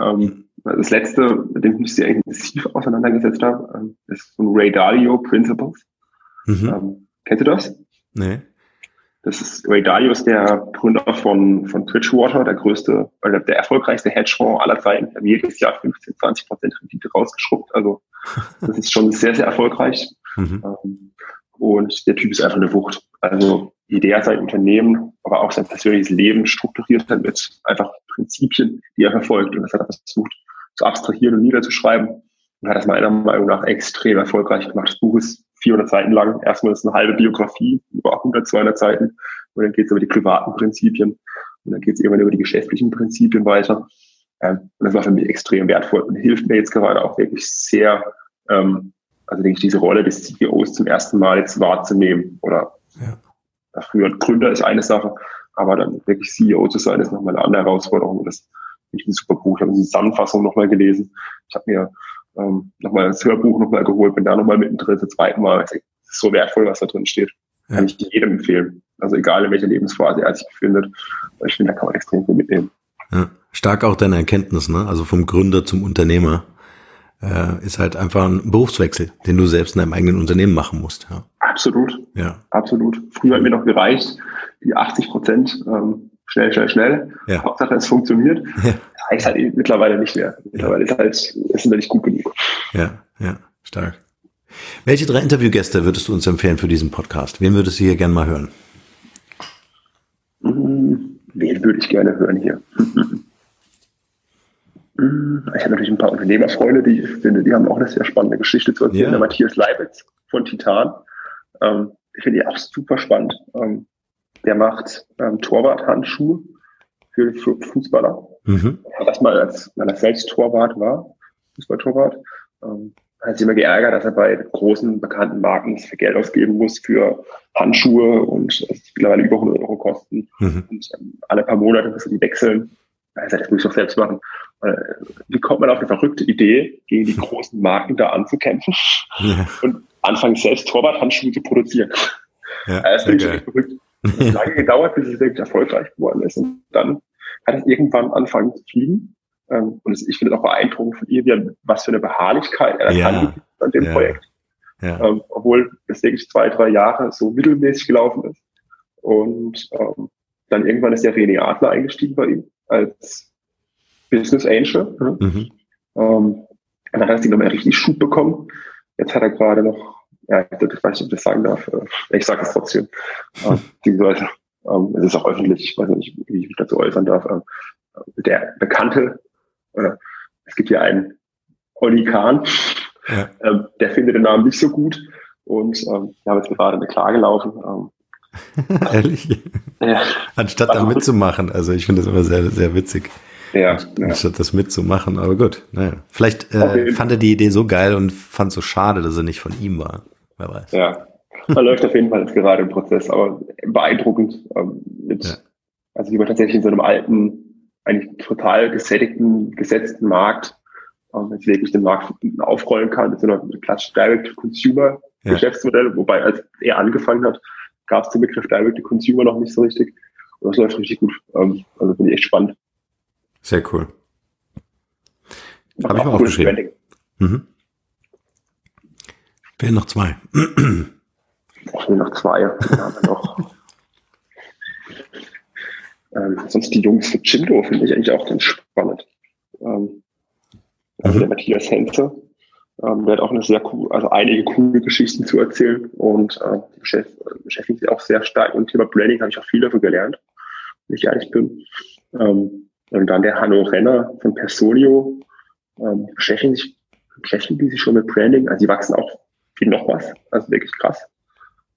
Ähm, das letzte, mit dem ich mich sehr intensiv auseinandergesetzt habe, ähm, ist von Ray Dalio Principles. Mhm. Ähm, kennst du das? Nee. Das ist Ray Dalio ist der Gründer von, von Bridgewater, der größte, oder der erfolgreichste Hedgefonds aller Zeiten. Er hat jedes Jahr 15, 20 Prozent Rendite rausgeschrubbt. Also das ist schon sehr, sehr erfolgreich. Mhm. Und der Typ ist einfach eine Wucht. Also wie der sein Unternehmen, aber auch sein persönliches Leben strukturiert hat mit einfach Prinzipien, die er verfolgt. Und das hat er versucht zu abstrahieren und niederzuschreiben. und hat das meiner Meinung nach extrem erfolgreich gemacht. Das Buch ist 400 Seiten lang. Erstmal ist es eine halbe Biografie, über 100, 200 Seiten. Und dann geht es über die privaten Prinzipien. Und dann geht es irgendwann über die geschäftlichen Prinzipien weiter. Ähm, und das war für mich extrem wertvoll und hilft mir jetzt gerade auch wirklich sehr, ähm, also denke ich, diese Rolle des CEOs zum ersten Mal jetzt wahrzunehmen. Oder ja. früher Gründer ist eine Sache, aber dann wirklich CEO zu sein, ist nochmal eine andere Herausforderung. Und das finde ich ein super Buch. Ich habe die Zusammenfassung nochmal gelesen. Ich habe mir ähm, nochmal das Hörbuch nochmal geholt, bin da nochmal mittendrin, das zweite Mal. Es ist so wertvoll, was da drin steht. Ja. Kann ich jedem empfehlen. Also egal in welcher Lebensphase er sich befindet. Ich finde, da kann man extrem viel mitnehmen. Ja. Stark auch deine Erkenntnis, ne? Also vom Gründer zum Unternehmer äh, ist halt einfach ein Berufswechsel, den du selbst in deinem eigenen Unternehmen machen musst. Ja. Absolut. Ja. Absolut. Früher hat mir noch gereicht, die 80 Prozent ähm, schnell, schnell, schnell. Ja. Hauptsache es funktioniert. [LAUGHS] Ja. Reicht halt mittlerweile nicht mehr. Mittlerweile ist halt, ist sind nicht gut genug. Ja, ja, stark. Welche drei Interviewgäste würdest du uns empfehlen für diesen Podcast? Wen würdest du hier gerne mal hören? Hm, wen würde ich gerne hören hier? [LAUGHS] Ich habe natürlich ein paar Unternehmerfreunde, die ich finde, die haben auch eine sehr spannende Geschichte zu erzählen. Ja. Der Matthias Leibitz von Titan. Ähm, ich finde die auch super spannend. Ähm, der macht ähm, Torwarthandschuhe für, für Fußballer. Mhm. Das mal, als weil er selbst Torwart war, Fußballtorwart, ähm, hat sich immer geärgert, dass er bei großen, bekannten Marken für Geld ausgeben muss für Handschuhe und es mittlerweile über 100 Euro kosten. Mhm. Und ähm, alle paar Monate müssen die wechseln. Er sagt, das muss ich doch selbst machen. Äh, wie kommt man auf eine verrückte Idee, gegen die großen Marken da anzukämpfen ja. und anfangen selbst Torwarthandschuhe zu produzieren? Ja, das ist wirklich verrückt. Es hat lange [LAUGHS] gedauert, bis es wirklich erfolgreich geworden ist. Und dann hat es irgendwann angefangen zu fliegen. Ähm, und ich finde es auch beeindruckend von ihr, wie, was für eine Beharrlichkeit er ja. kann an dem ja. Projekt. Ja. Ähm, obwohl es wirklich zwei, drei Jahre so mittelmäßig gelaufen ist. Und ähm, dann irgendwann ist der René Adler eingestiegen bei ihm als Business Angel. Ne? Mhm. Ähm, und dann hat sie nochmal richtig Schub bekommen. Jetzt hat er gerade noch, ja, ich weiß nicht, ob ich das sagen darf. Äh, ich sage es trotzdem. [LAUGHS] äh, beziehungsweise, ähm, es ist auch öffentlich, ich weiß nicht, wie ich mich dazu äußern darf. Ähm, der bekannte, äh, es gibt hier einen Olli Kahn, ja. ähm, der findet den Namen nicht so gut. Und ähm, wir haben jetzt gerade eine Klage laufen. Ähm, [LAUGHS] Ehrlich? Ja. Anstatt da mitzumachen. Also ich finde das immer sehr, sehr witzig. Ja, ja. das mitzumachen. Aber gut, naja. Vielleicht äh, fand er die Idee so geil und fand es so schade, dass er nicht von ihm war. Wer weiß. Ja, da läuft auf jeden Fall jetzt gerade im Prozess, aber beeindruckend. Ähm, mit, ja. Also wie man tatsächlich in so einem alten, eigentlich total gesättigten, gesetzten Markt ähm, jetzt wirklich den Markt aufrollen kann mit so einer klassischen Direct-to-Consumer-Geschäftsmodell, ja. wobei als er angefangen hat, gab es den Begriff Direct to Consumer noch nicht so richtig. Und das läuft richtig gut. Ähm, also finde ich echt spannend. Sehr cool. Habe ich mal aufgeschrieben. Mhm. Fehlen noch zwei. Fehlen noch zwei. noch. [LAUGHS] ähm, sonst die Jungs für Chindo finde ich eigentlich auch ganz spannend. Ähm, also mhm. der Matthias Henze, ähm, der hat auch eine sehr cool, also einige coole Geschichten zu erzählen und äh, beschäftigt sich auch sehr stark mit dem Thema Branding, habe ich auch viel dafür gelernt, wenn ich ehrlich bin. Ähm, und dann der Hanno Renner von Personio, ähm, beschäftigen sich, beschäftigen die sich schon mit Branding, also die wachsen auch viel noch was, also wirklich krass.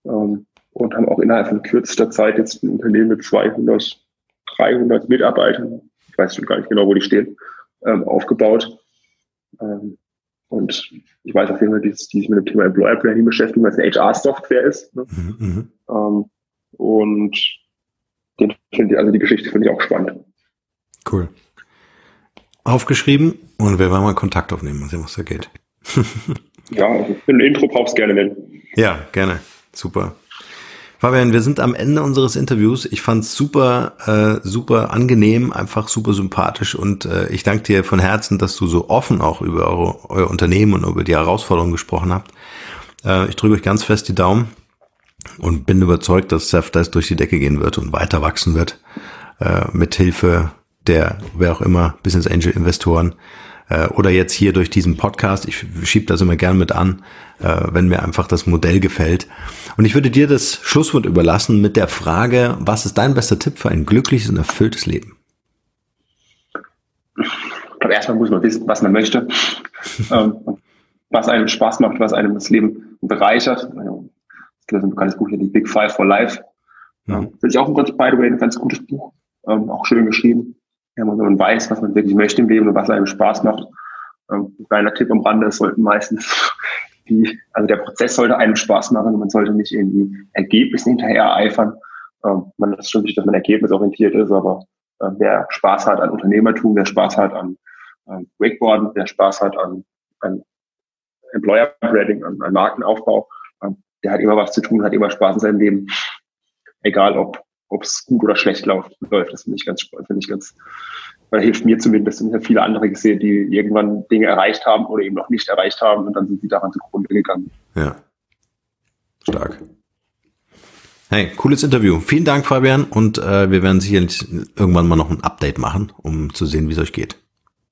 Ähm, und haben auch innerhalb von kürzester Zeit jetzt ein Unternehmen mit 200, 300 Mitarbeitern, ich weiß schon gar nicht genau, wo die stehen, ähm, aufgebaut. Ähm, und ich weiß auf jeden Fall, die, die sich mit dem Thema Employer Branding beschäftigen, weil es eine HR-Software ist. Ne? Mhm, mhm, ähm, und den also die Geschichte finde ich auch spannend. Cool. Aufgeschrieben und wir wollen mal Kontakt aufnehmen, mal sehen, was da geht. [LAUGHS] ja, also für ein Intro brauchst du gerne melden. Ja, gerne. Super. Fabian, wir sind am Ende unseres Interviews. Ich fand's super, äh, super angenehm, einfach super sympathisch und äh, ich danke dir von Herzen, dass du so offen auch über eure, euer Unternehmen und über die Herausforderungen gesprochen habt. Äh, ich drücke euch ganz fest die Daumen und bin überzeugt, dass Safdice durch die Decke gehen wird und weiter wachsen wird äh, mit Hilfe der, wer auch immer, Business Angel Investoren äh, oder jetzt hier durch diesen Podcast. Ich schiebe das immer gern mit an, äh, wenn mir einfach das Modell gefällt. Und ich würde dir das Schlusswort überlassen mit der Frage, was ist dein bester Tipp für ein glückliches und erfülltes Leben? Ich glaube, erstmal muss man wissen, was man möchte. [LAUGHS] ähm, was einem Spaß macht, was einem das Leben bereichert. Es gibt ein bekanntes Buch hier, die Big Five for Life. Ja. Finde ich auch, by the way, ein ganz gutes Buch. Ähm, auch schön geschrieben. Ja, wenn man weiß, was man wirklich möchte im Leben und was einem Spaß macht. Ähm, ein kleiner Tipp am Rande, es sollten meistens [LAUGHS] die, also der Prozess sollte einem Spaß machen und man sollte nicht irgendwie Ergebnissen hinterher eifern. Ähm, man ist schon wichtig, dass man ergebnisorientiert ist, aber äh, wer Spaß hat an Unternehmertum, wer Spaß hat an, an Wakeboarden, wer Spaß hat an, an Employer Branding, an, an Markenaufbau, äh, der hat immer was zu tun, hat immer Spaß in seinem Leben. Egal ob ob es gut oder schlecht läuft. Das finde ich ganz finde ich ganz, weil hilft mir zumindest. Ich habe viele andere gesehen, die irgendwann Dinge erreicht haben oder eben noch nicht erreicht haben und dann sind sie daran zugrunde gegangen. Ja. Stark. Hey, cooles Interview. Vielen Dank, Fabian. Und äh, wir werden sicherlich irgendwann mal noch ein Update machen, um zu sehen, wie es euch geht.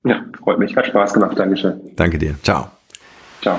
Ja, freut mich. Hat Spaß gemacht. Dankeschön. Danke dir. Ciao. Ciao.